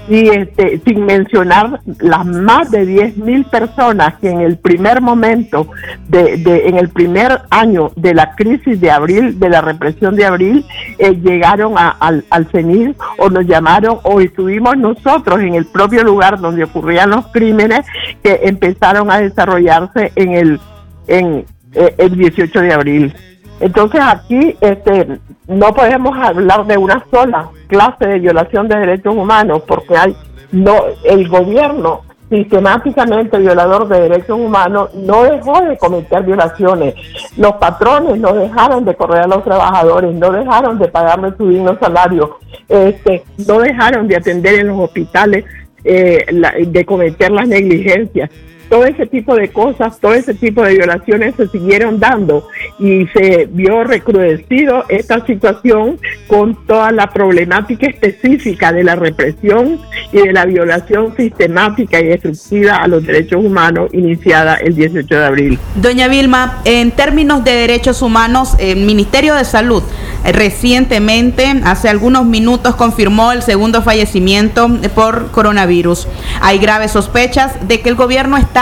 y este, sin mencionar las más de 10 mil personas que en el primer momento, de, de, en el primer año de la crisis de abril, de la represión de abril, eh, llegaron al, al CENIL o nos llamaron o estuvimos nosotros en el propio lugar donde ocurrían los crímenes que empezaron a desarrollarse en el, en, eh, el 18 de abril. Entonces aquí este, no podemos hablar de una sola clase de violación de derechos humanos porque hay no el gobierno sistemáticamente violador de derechos humanos no dejó de cometer violaciones. Los patrones no dejaron de correr a los trabajadores, no dejaron de pagarles su digno salario, este, no dejaron de atender en los hospitales, eh, de cometer las negligencias todo ese tipo de cosas, todo ese tipo de violaciones se siguieron dando y se vio recrudecido esta situación con toda la problemática específica de la represión y de la violación sistemática y destructiva a los derechos humanos iniciada el 18 de abril. Doña Vilma, en términos de derechos humanos, el Ministerio de Salud recientemente, hace algunos minutos, confirmó el segundo fallecimiento por coronavirus. Hay graves sospechas de que el gobierno está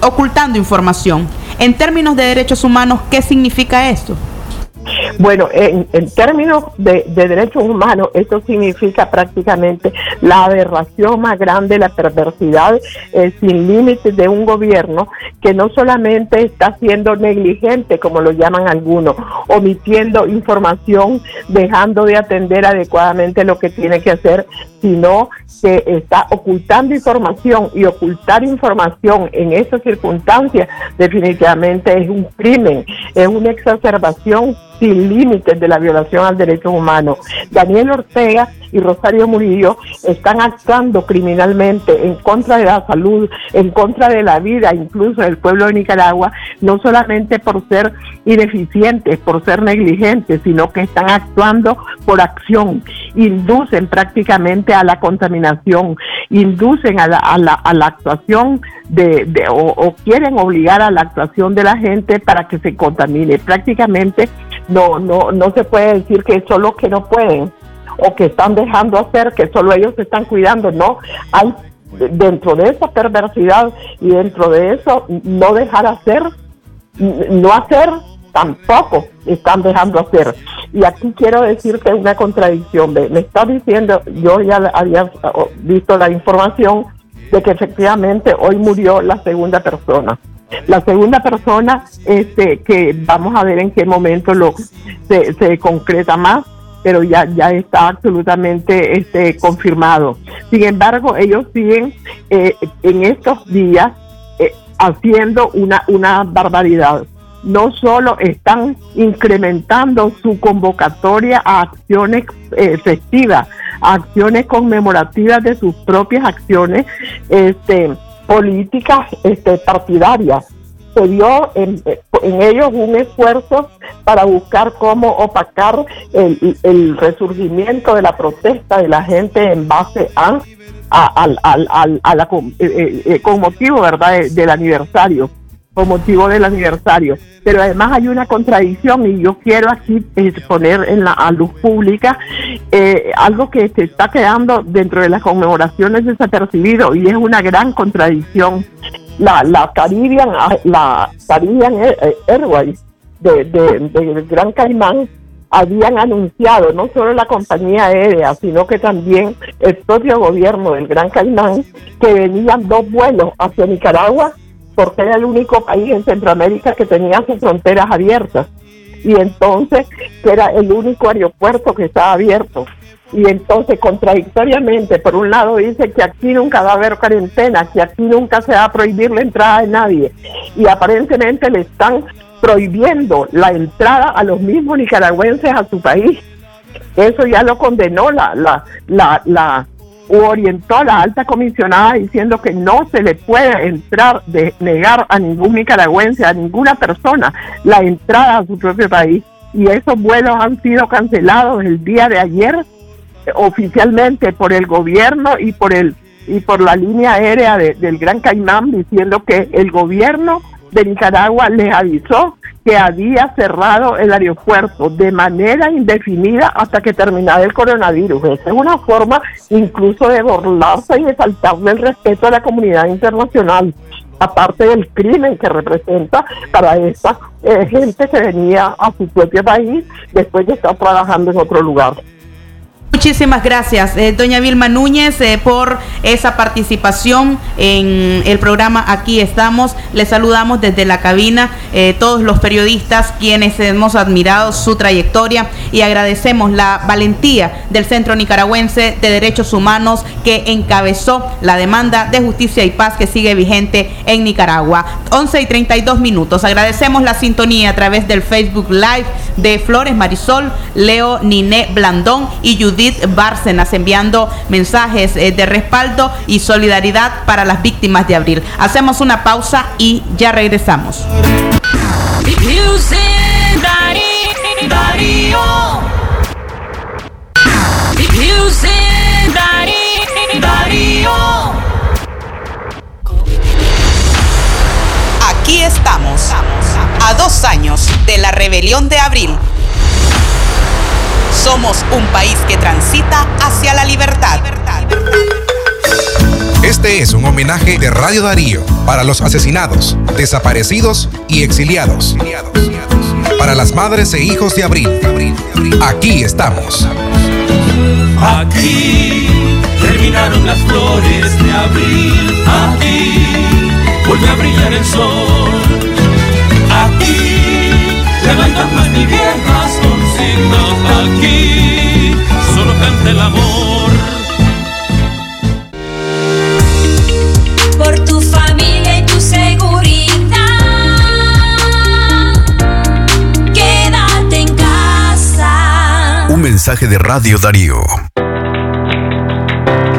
ocultando información. En términos de derechos humanos, ¿qué significa esto? Bueno, en, términos de, derechos humanos, esto significa prácticamente la aberración más grande, la perversidad eh, sin límites de un gobierno que no solamente está siendo negligente, como lo llaman algunos, omitiendo información, dejando de atender adecuadamente lo que tiene que hacer, sino que está ocultando información y ocultar información en esas circunstancias definitivamente es un crimen, es una exacerbación sin límites de la violación al derecho humano. Daniel Ortega y Rosario Murillo están actuando criminalmente en contra de la salud, en contra de la vida, incluso del pueblo de Nicaragua, no solamente por ser ineficientes, por ser negligentes, sino que están actuando por acción, inducen prácticamente a la contaminación, inducen a la, a la, a la actuación de, de o, o quieren obligar a la actuación de la gente para que se contamine. Prácticamente no, no, no se puede decir que son los que no pueden o que están dejando hacer, que solo ellos se están cuidando, no, hay dentro de esa perversidad y dentro de eso no dejar hacer, no hacer, tampoco están dejando hacer. Y aquí quiero decirte una contradicción, me está diciendo, yo ya había visto la información de que efectivamente hoy murió la segunda persona. La segunda persona, este, que vamos a ver en qué momento lo se, concreta más, pero ya, ya está absolutamente este, confirmado. Sin embargo, ellos siguen eh, en estos días eh, haciendo una, una barbaridad. No solo están incrementando su convocatoria a acciones eh, festivas, a acciones conmemorativas de sus propias acciones este, políticas este, partidarias, se dio en, ellos un esfuerzo para buscar cómo opacar el, resurgimiento de la protesta de la gente en base a, la, eh, eh, eh, con motivo verdad del aniversario con motivo del aniversario. Pero además hay una contradicción y yo quiero aquí poner en la a luz pública algo que se está quedando dentro de las conmemoraciones desapercibido y es una gran contradicción. La, la Caribbean, ah, la Caribbean Airways de, de, Gran Caimán habían anunciado no solo la compañía aérea, sino que también el propio gobierno del Gran Caimán, que venían dos vuelos hacia Nicaragua, porque era el único país en Centroamérica que tenía sus fronteras abiertas. Y entonces, que era el único aeropuerto que estaba abierto y entonces contradictoriamente, por un lado dice que aquí nunca va a haber cuarentena, que aquí nunca se va a prohibir la entrada de nadie y aparentemente le están prohibiendo la entrada a los mismos nicaragüenses a su país. Eso ya lo condenó la, la, la, la orientó a la alta comisionada diciendo que no se le puede entrar, de negar a ningún nicaragüense, a ninguna persona, la entrada a su propio país. Y esos vuelos han sido cancelados el día de ayer oficialmente por el gobierno y por el y por la línea aérea del Gran Caimán diciendo que el gobierno de Nicaragua les avisó que había cerrado el aeropuerto de manera indefinida hasta que terminara el coronavirus. Esa es una forma incluso de burlarse y de faltarle el respeto a la comunidad internacional, aparte del crimen que representa para esa eh, gente que venía a su propio país después de estar trabajando en otro lugar. Muchísimas gracias, eh, doña Vilma Núñez, eh, por esa participación en el programa Aquí estamos. Le saludamos desde la cabina, eh, todos los periodistas quienes hemos admirado su trayectoria y agradecemos la valentía del Centro Nicaragüense de Derechos Humanos que encabezó la demanda de justicia y paz que sigue vigente en Nicaragua. 11 y 32 minutos. Agradecemos la sintonía a través del Facebook Live de Flores Marisol, Leo Niné Blandón y Judith Bárcenas enviando mensajes eh, de respaldo y solidaridad para las víctimas de abril. Hacemos una pausa y ya regresamos. Aquí estamos, a dos años de la rebelión de abril somos un país que transita hacia la libertad. Este es un homenaje de Radio Darío para los asesinados, desaparecidos y exiliados. Para las madres e hijos de abril. Aquí estamos. Aquí terminaron las flores de abril. Aquí vuelve a brillar el sol. Aquí ya no hay más viejas aquí, solo canta el amor. Por tu familia y tu seguridad, quédate en casa. Un mensaje de Radio Darío.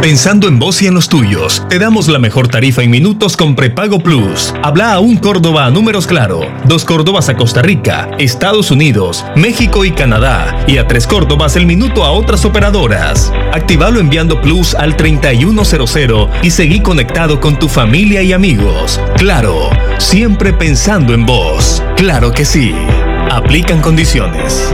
Pensando en vos y en los tuyos, te damos la mejor tarifa en minutos con prepago plus. Habla a un Córdoba a números claro, dos Córdobas a Costa Rica, Estados Unidos, México y Canadá, y a tres Córdobas el minuto a otras operadoras. Activalo enviando plus al 3100 y seguí conectado con tu familia y amigos. Claro, siempre pensando en vos. Claro que sí. Aplican condiciones.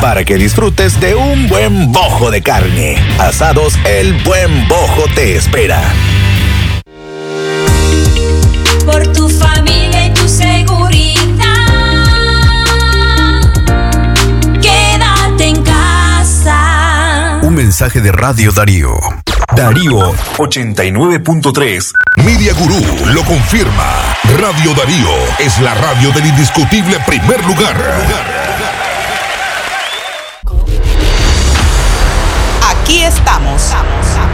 para que disfrutes de un buen bojo de carne. Asados El Buen Bojo te espera. Por tu familia y tu seguridad. Quédate en casa. Un mensaje de Radio Darío. Darío 89.3. Media Gurú lo confirma. Radio Darío es la radio del indiscutible primer lugar. Aquí estamos,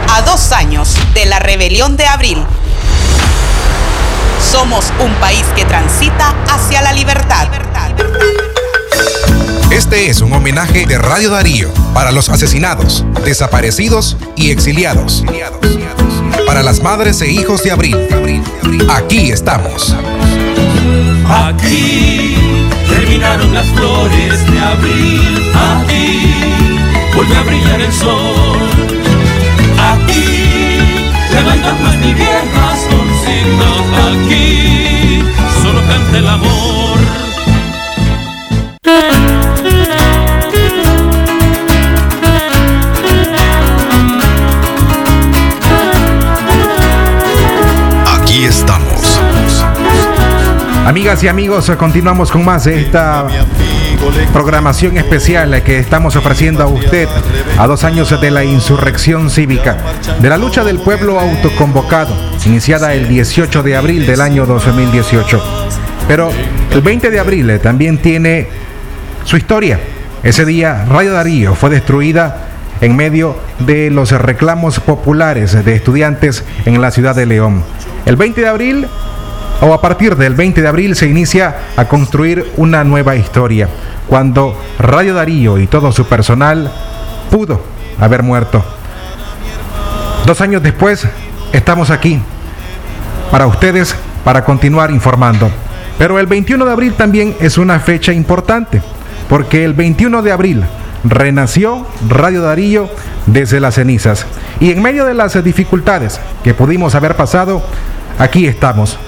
a dos años de la rebelión de abril. Somos un país que transita hacia la libertad. Este es un homenaje de Radio Darío para los asesinados, desaparecidos y exiliados. Para las madres e hijos de abril. Aquí estamos. Aquí terminaron las flores de abril. Aquí vuelve a brillar el sol. Aquí levantan más ni viejas consignas. Aquí solo canta el amor. Amigas y amigos, continuamos con más de esta programación especial que estamos ofreciendo a usted a dos años de la insurrección cívica, de la lucha del pueblo autoconvocado, iniciada el 18 de abril del año 2018. Pero el 20 de abril también tiene su historia. Ese día Radio Darío fue destruida en medio de los reclamos populares de estudiantes en la ciudad de León. El 20 de abril o a partir del 20 de abril se inicia a construir una nueva historia, cuando Radio Darío y todo su personal pudo haber muerto. Dos años después, estamos aquí para ustedes, para continuar informando. Pero el 21 de abril también es una fecha importante, porque el 21 de abril renació Radio Darío desde las cenizas. Y en medio de las dificultades que pudimos haber pasado, aquí estamos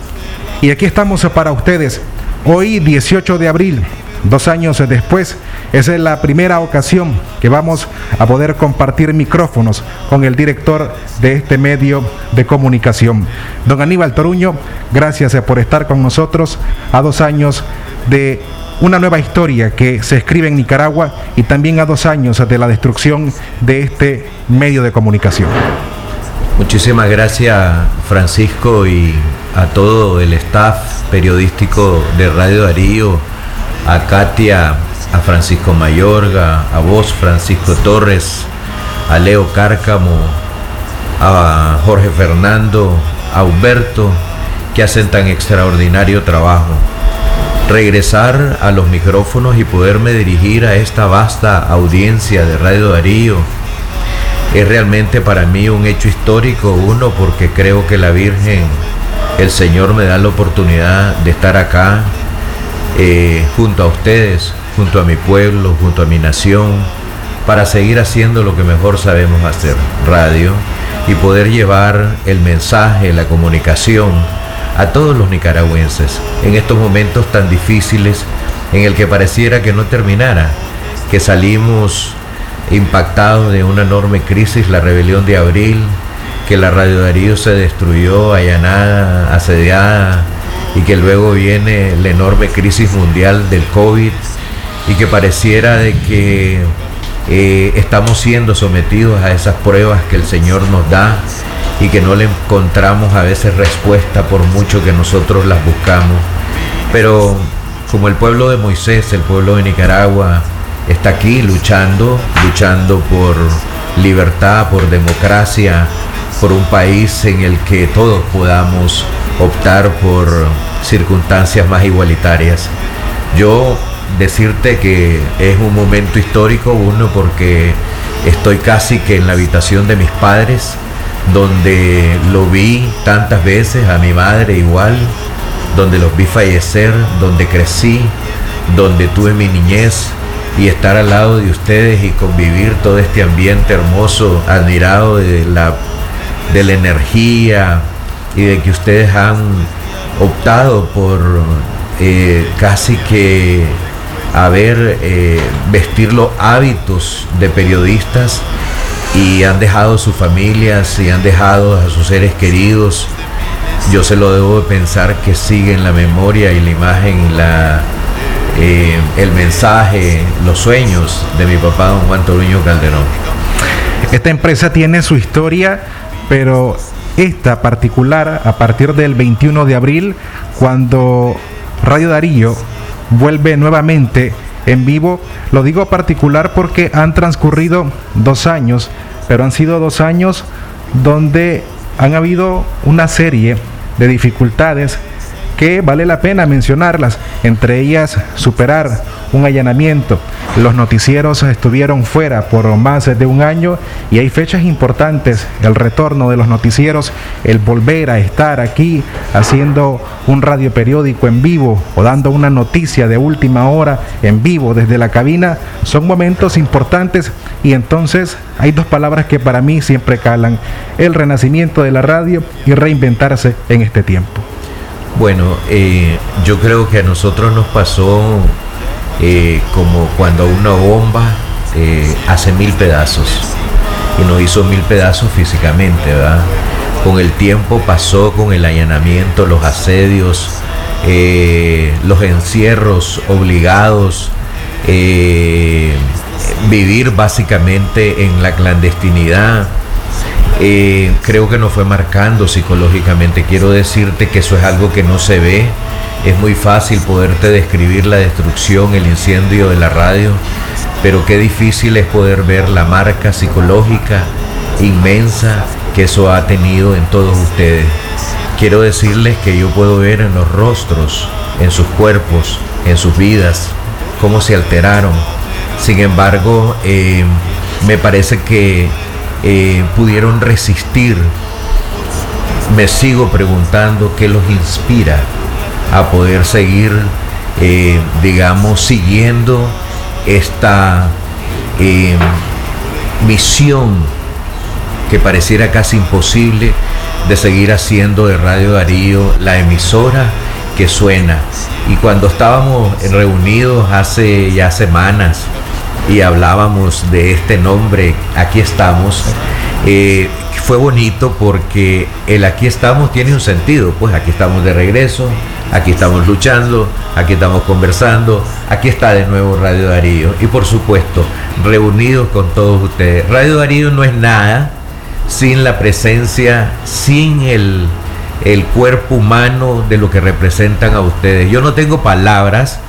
y aquí estamos para ustedes. Hoy 18 de abril, dos años después, es la primera ocasión que vamos a poder compartir micrófonos con el director de este medio de comunicación. Don Aníbal Toruño, gracias por estar con nosotros a dos años de una nueva historia que se escribe en Nicaragua y también a dos años de la destrucción de este medio de comunicación. Muchísimas gracias Francisco y a todo el staff periodístico de Radio Darío, a Katia, a Francisco Mayorga, a vos Francisco Torres, a Leo Cárcamo, a Jorge Fernando, a Humberto, que hacen tan extraordinario trabajo. Regresar a los micrófonos y poderme dirigir a esta vasta audiencia de Radio Darío es realmente para mí un hecho histórico, uno porque creo que la Virgen, el Señor me da la oportunidad de estar acá eh, junto a ustedes, junto a mi pueblo, junto a mi nación, para seguir haciendo lo que mejor sabemos hacer, radio, y poder llevar el mensaje, la comunicación a todos los nicaragüenses en estos momentos tan difíciles en el que pareciera que no terminara, que salimos impactados de una enorme crisis, la rebelión de abril, que la Radio Darío se destruyó, allanada, asediada, y que luego viene la enorme crisis mundial del COVID, y que pareciera de que eh, estamos siendo sometidos a esas pruebas que el Señor nos da y que no le encontramos a veces respuesta por mucho que nosotros las buscamos. Pero como el pueblo de Moisés, el pueblo de Nicaragua, está aquí luchando, luchando por libertad, por democracia, por un país en el que todos podamos optar por circunstancias más igualitarias. Yo decirte que es un momento histórico, uno porque estoy casi que en la habitación de mis padres, donde lo vi tantas veces, a mi madre igual, donde los vi fallecer, donde crecí, donde tuve mi niñez y estar al lado de ustedes y convivir todo este ambiente hermoso, admirado de la de la energía y de que ustedes han optado por eh, casi que a ver, eh, vestir los hábitos de periodistas y han dejado sus familias y han dejado a sus seres queridos. Yo se lo debo de pensar que siguen la memoria y la imagen, la, eh, el mensaje, los sueños de mi papá, don Juan Toruño Calderón. Esta empresa tiene su historia, pero esta particular a partir del 21 de abril, cuando Radio Darío vuelve nuevamente en vivo. Lo digo particular porque han transcurrido dos años, pero han sido dos años donde han habido una serie de dificultades que vale la pena mencionarlas, entre ellas superar un allanamiento. Los noticieros estuvieron fuera por más de un año y hay fechas importantes, el retorno de los noticieros, el volver a estar aquí haciendo un radio periódico en vivo o dando una noticia de última hora en vivo desde la cabina, son momentos importantes y entonces hay dos palabras que para mí siempre calan, el renacimiento de la radio y reinventarse en este tiempo. Bueno, eh, yo creo que a nosotros nos pasó eh, como cuando una bomba eh, hace mil pedazos y nos hizo mil pedazos físicamente, ¿verdad? Con el tiempo pasó con el allanamiento, los asedios, los encierros obligados, vivir básicamente en la clandestinidad eh, creo que nos fue marcando psicológicamente. Quiero decirte que eso es algo que no se ve. Es muy fácil poderte describir la destrucción, el incendio de la radio, pero qué difícil es poder ver la marca psicológica inmensa que eso ha tenido en todos ustedes. Quiero decirles que yo puedo ver en los rostros, en sus cuerpos, en sus vidas, cómo se alteraron. Sin embargo, eh, me parece que eh, pudieron resistir. Me sigo preguntando qué los inspira a poder seguir, eh, digamos, siguiendo esta eh, misión que pareciera casi imposible de seguir haciendo de Radio Darío la emisora que suena. Y cuando estábamos reunidos hace ya semanas, y hablábamos de este nombre, aquí estamos, eh, fue bonito porque el aquí estamos tiene un sentido, pues aquí estamos de regreso, aquí estamos luchando, aquí estamos conversando, aquí está de nuevo Radio Darío y por supuesto reunidos con todos ustedes. Radio Darío no es nada sin la presencia, sin el, el cuerpo humano de lo que representan a ustedes. Yo no tengo palabras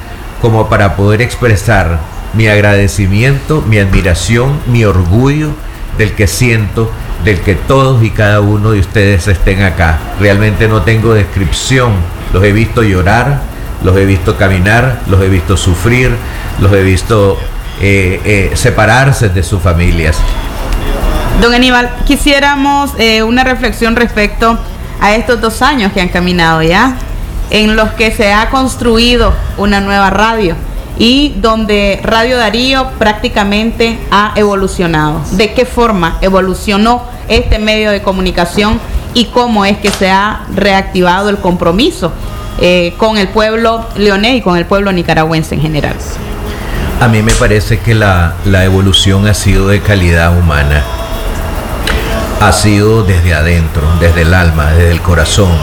como para poder expresar mi agradecimiento, mi admiración, mi orgullo del que siento, del que todos y cada uno de ustedes estén acá. Realmente no tengo descripción. Los he visto llorar, los he visto caminar, los he visto sufrir, los he visto eh, eh, separarse de sus familias. Don Aníbal, quisiéramos eh, una reflexión respecto a estos dos años que han caminado ya, en los que se ha construido una nueva radio y donde Radio Darío prácticamente ha evolucionado. ¿De qué forma evolucionó este medio de comunicación y cómo es que se ha reactivado el compromiso eh, con el pueblo leonés y con el pueblo nicaragüense en general? A mí me parece que la, la evolución ha sido de calidad humana, ha sido desde adentro, desde el alma, desde el corazón,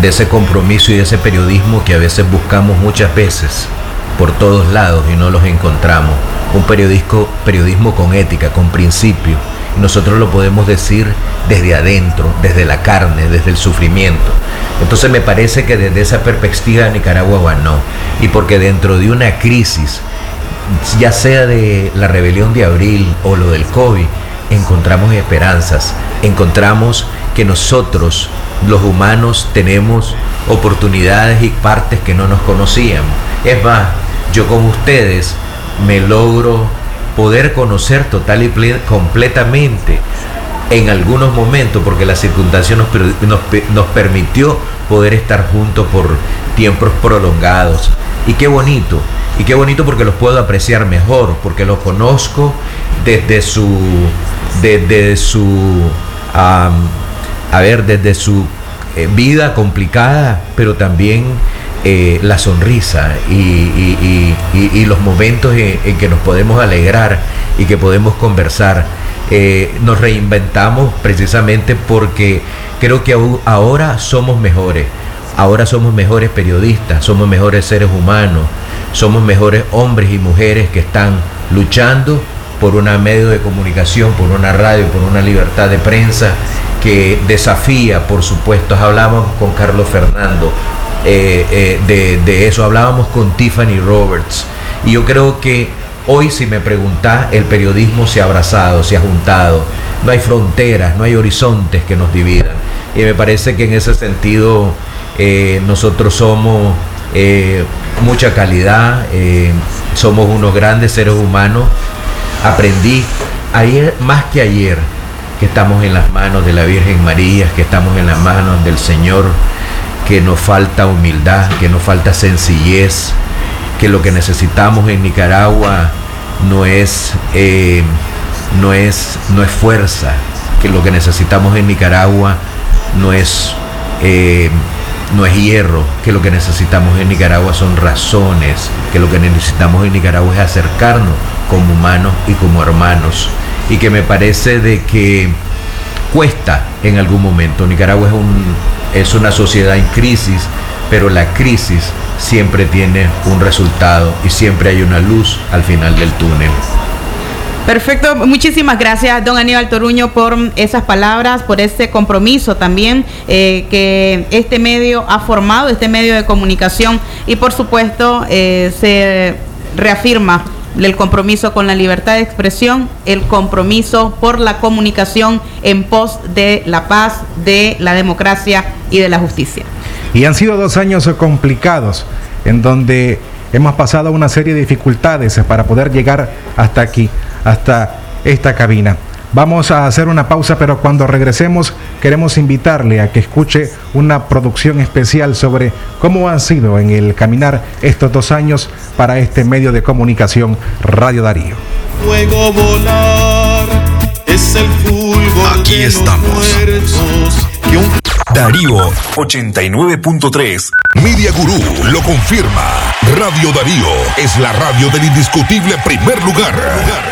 de ese compromiso y de ese periodismo que a veces buscamos muchas veces por todos lados y no los encontramos. Un periodismo, periodismo con ética, con principio. nosotros lo podemos decir desde adentro, desde la carne, desde el sufrimiento. Entonces me parece que desde esa perspectiva Nicaragua no Y porque dentro de una crisis, ya sea de la rebelión de abril o lo del COVID, encontramos esperanzas, encontramos que nosotros, los humanos, tenemos oportunidades y partes que no nos conocíamos. Es más, yo con ustedes me logro poder conocer total y completamente en algunos momentos, porque la circunstancia nos, permitió poder estar juntos por tiempos prolongados. Y qué bonito, y qué bonito porque los puedo apreciar mejor, porque los conozco desde su, desde su a ver, desde su eh, vida complicada, pero también eh, la sonrisa y, los momentos en, que nos podemos alegrar y que podemos conversar. Eh, nos reinventamos precisamente porque creo que ahora somos mejores. Ahora somos mejores periodistas, somos mejores seres humanos, somos mejores hombres y mujeres que están luchando por un medio de comunicación, por una radio, por una libertad de prensa que desafía, por supuesto. Hablábamos con Carlos Fernando eh, eh, de, eso, hablábamos con Tiffany Roberts. Y yo creo que hoy, si me preguntás, el periodismo se ha abrazado, se ha juntado. No hay fronteras, no hay horizontes que nos dividan. Y me parece que en ese sentido eh, nosotros somos mucha calidad, somos unos grandes seres humanos. Aprendí ayer, más que ayer, que estamos en las manos de la Virgen María, que estamos en las manos del Señor, que nos falta humildad, que nos falta sencillez, que lo que necesitamos en Nicaragua no es, eh, no es, no es fuerza, que lo que necesitamos en Nicaragua no es, eh, no es hierro, que lo que necesitamos en Nicaragua son razones, que lo que necesitamos en Nicaragua es acercarnos como humanos y como hermanos, y que me parece de que cuesta en algún momento. Nicaragua es, un, es una sociedad en crisis, pero la crisis siempre tiene un resultado y siempre hay una luz al final del túnel. Perfecto, muchísimas gracias, don Aníbal Toruño, por esas palabras, por ese compromiso también eh, que este medio ha formado, este medio de comunicación, y por supuesto eh, se reafirma el compromiso con la libertad de expresión, el compromiso por la comunicación en pos de la paz, de la democracia y de la justicia. Y han sido dos años complicados en donde hemos pasado una serie de dificultades para poder llegar hasta aquí, hasta esta cabina. Vamos a hacer una pausa, pero cuando regresemos queremos invitarle a que escuche una producción especial sobre cómo han sido en el caminar estos dos años para este medio de comunicación Radio Darío. Fuego volar es el fulgor Aquí de estamos. Darío 89.3. Media Gurú lo confirma. Radio Darío es la radio del indiscutible primer lugar.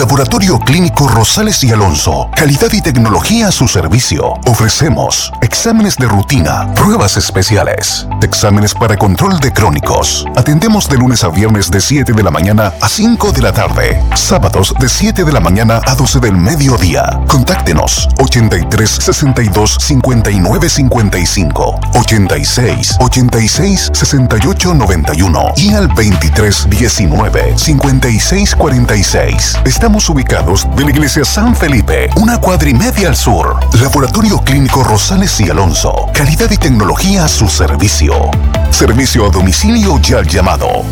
Laboratorio Clínico Rosales y Alonso. Calidad y tecnología a su servicio. Ofrecemos exámenes de rutina, pruebas especiales, exámenes para control de crónicos. Atendemos de lunes a viernes de 7 de la mañana a 5 de la tarde. Sábados de 7 de la mañana a 12 del mediodía. Contáctenos 83 62 59 55 86 86 68 91 y al 23 19 56 46. Estamos ubicados de la iglesia San Felipe, una cuadrimedia al sur. Laboratorio Clínico Rosales y Alonso. Calidad y tecnología a su servicio. Servicio a domicilio ya al llamado.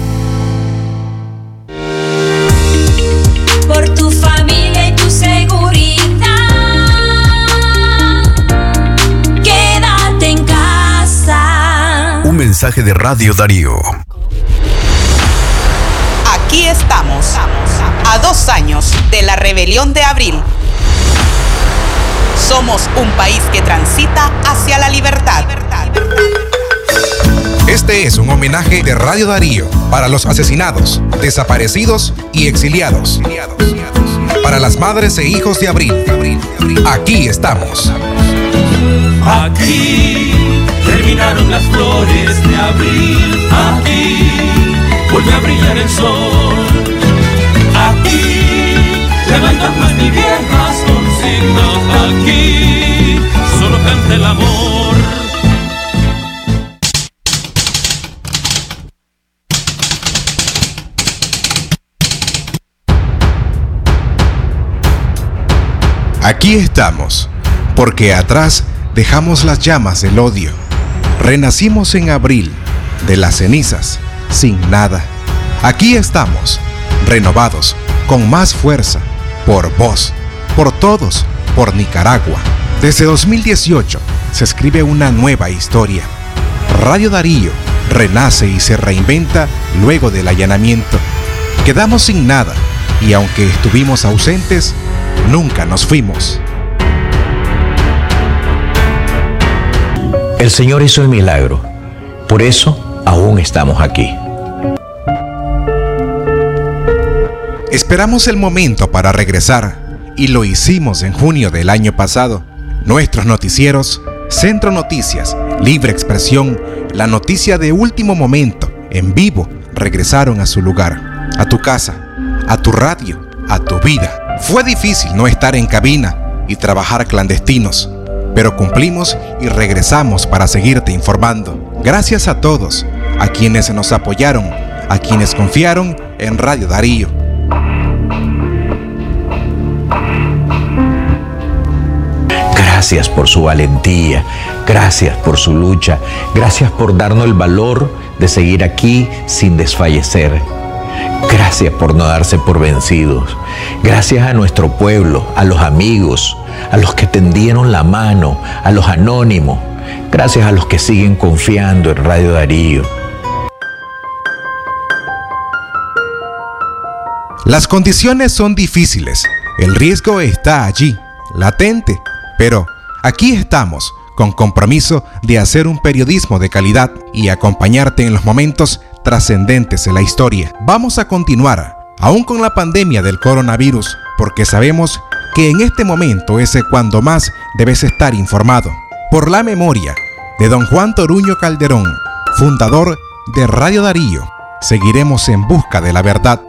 Por tu familia y tu seguridad. Quédate en casa. Un mensaje de Radio Darío. Aquí estamos, a dos años de la rebelión de abril. Somos un país que transita hacia la libertad. Este es un homenaje de Radio Darío para los asesinados, desaparecidos y exiliados. Para las madres e hijos de abril. Aquí estamos. Aquí terminaron las flores de abril. Aquí vuelve a brillar el sol. Hay tantas ni viejas consignas. Aquí solo canta el amor. Aquí estamos, porque atrás dejamos las llamas del odio. Renacimos en abril, de las cenizas, sin nada. Aquí estamos, renovados, con más fuerza, por vos, por todos, por Nicaragua, Desde 2018 se escribe una nueva historia. Radio Darío renace y se reinventa luego del allanamiento. Quedamos sin nada y aunque estuvimos ausentes, nunca nos fuimos. El Señor hizo el milagro. Por eso aún estamos aquí. Esperamos el momento para regresar y lo hicimos en junio del año pasado. Nuestros noticieros, Centro Noticias, Libre Expresión, la noticia de último momento, en vivo, regresaron a su lugar, a tu casa, a tu radio, a tu vida. Fue difícil no estar en cabina y trabajar clandestinos, pero cumplimos y regresamos para seguirte informando. Gracias a todos, a quienes nos apoyaron, a quienes confiaron en Radio Darío. Gracias por su valentía, gracias por su lucha, gracias por darnos el valor de seguir aquí sin desfallecer. Gracias por no darse por vencidos. Gracias a nuestro pueblo, a los amigos, a los que tendieron la mano, a los anónimos. Gracias a los que siguen confiando en Radio Darío. Las condiciones son difíciles, el riesgo está allí, latente, pero aquí estamos con compromiso de hacer un periodismo de calidad y acompañarte en los momentos trascendentes en la historia. Vamos a continuar, aún con la pandemia del coronavirus, porque sabemos que en este momento es cuando más debes estar informado. Por la memoria de don Juan Toruño Calderón, fundador de Radio Darío, seguiremos en busca de la verdad.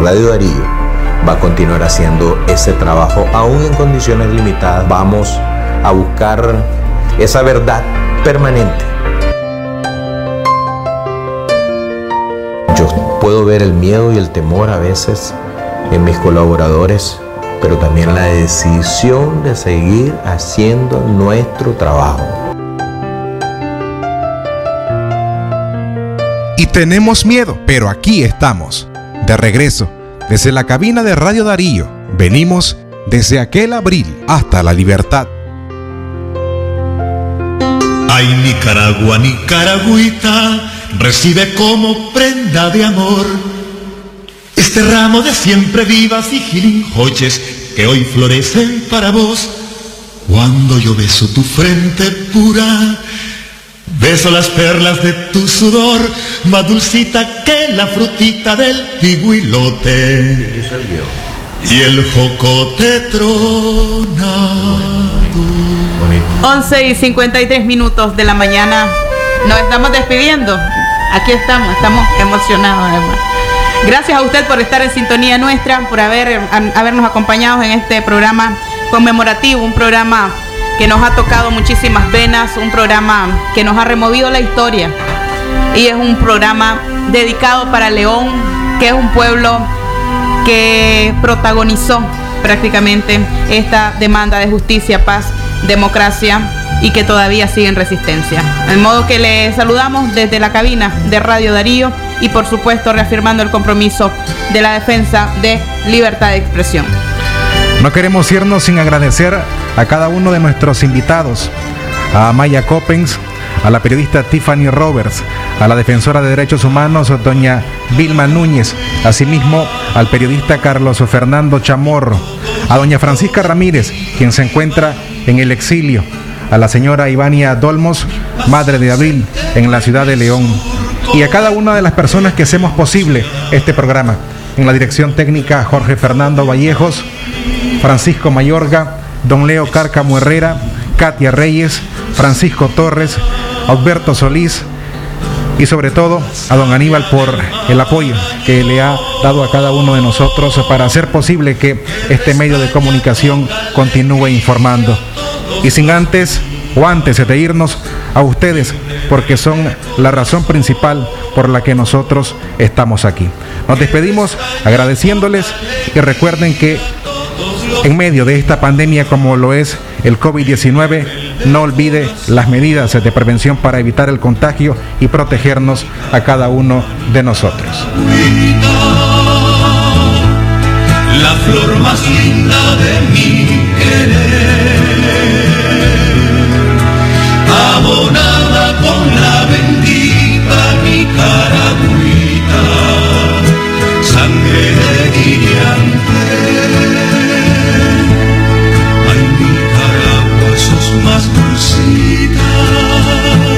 Radio Darío va a continuar haciendo ese trabajo, aún en condiciones limitadas. Vamos a buscar esa verdad permanente. Yo puedo ver el miedo y el temor a veces en mis colaboradores, pero también la decisión de seguir haciendo nuestro trabajo. Y tenemos miedo, pero aquí estamos, de regreso, desde la cabina de Radio Darío. Venimos desde aquel abril hasta la libertad. Ay, Nicaragua, Nicaragüita, recibe como prenda de amor este ramo de siempre vivas y gilinjoches que hoy florecen para vos. Cuando yo beso tu frente pura, beso las perlas de tu sudor, más dulcita que la frutita del piguilote. Y el jocote tronado. 11 y 53 minutos de la mañana. Nos estamos despidiendo. Aquí estamos, estamos emocionados además. Gracias a usted por estar en sintonía nuestra, por haber, habernos acompañado en este programa conmemorativo, un programa que nos ha tocado muchísimas venas, un programa que nos ha removido la historia y es un programa dedicado para León, que es un pueblo que protagonizó prácticamente esta demanda de justicia, paz, democracia y que todavía sigue en resistencia. De modo que le saludamos desde la cabina de Radio Darío y por supuesto reafirmando el compromiso de la defensa de libertad de expresión. No queremos irnos sin agradecer a cada uno de nuestros invitados, a Maya Coppens, a la periodista Tiffany Roberts, a la defensora de derechos humanos doña Vilma Núñez, asimismo al periodista Carlos Fernando Chamorro, a doña Francisca Ramírez, quien se encuentra en el exilio, a la señora Ivania Dolmos, madre de Abril, en la ciudad de León, y a cada una de las personas que hacemos posible este programa. En la dirección técnica Jorge Fernando Vallejos, Francisco Mayorga, don Leo Cárcamo Herrera, Katia Reyes, Francisco Torres, Alberto Solís y sobre todo a don Aníbal por el apoyo que le ha dado a cada uno de nosotros para hacer posible que este medio de comunicación continúe informando. Y sin antes o antes de irnos a ustedes, porque son la razón principal por la que nosotros estamos aquí. Nos despedimos agradeciéndoles y recuerden que en medio de esta pandemia como lo es el COVID-19, no olvide las medidas de prevención para evitar el contagio y protegernos a cada uno de nosotros. Dulcita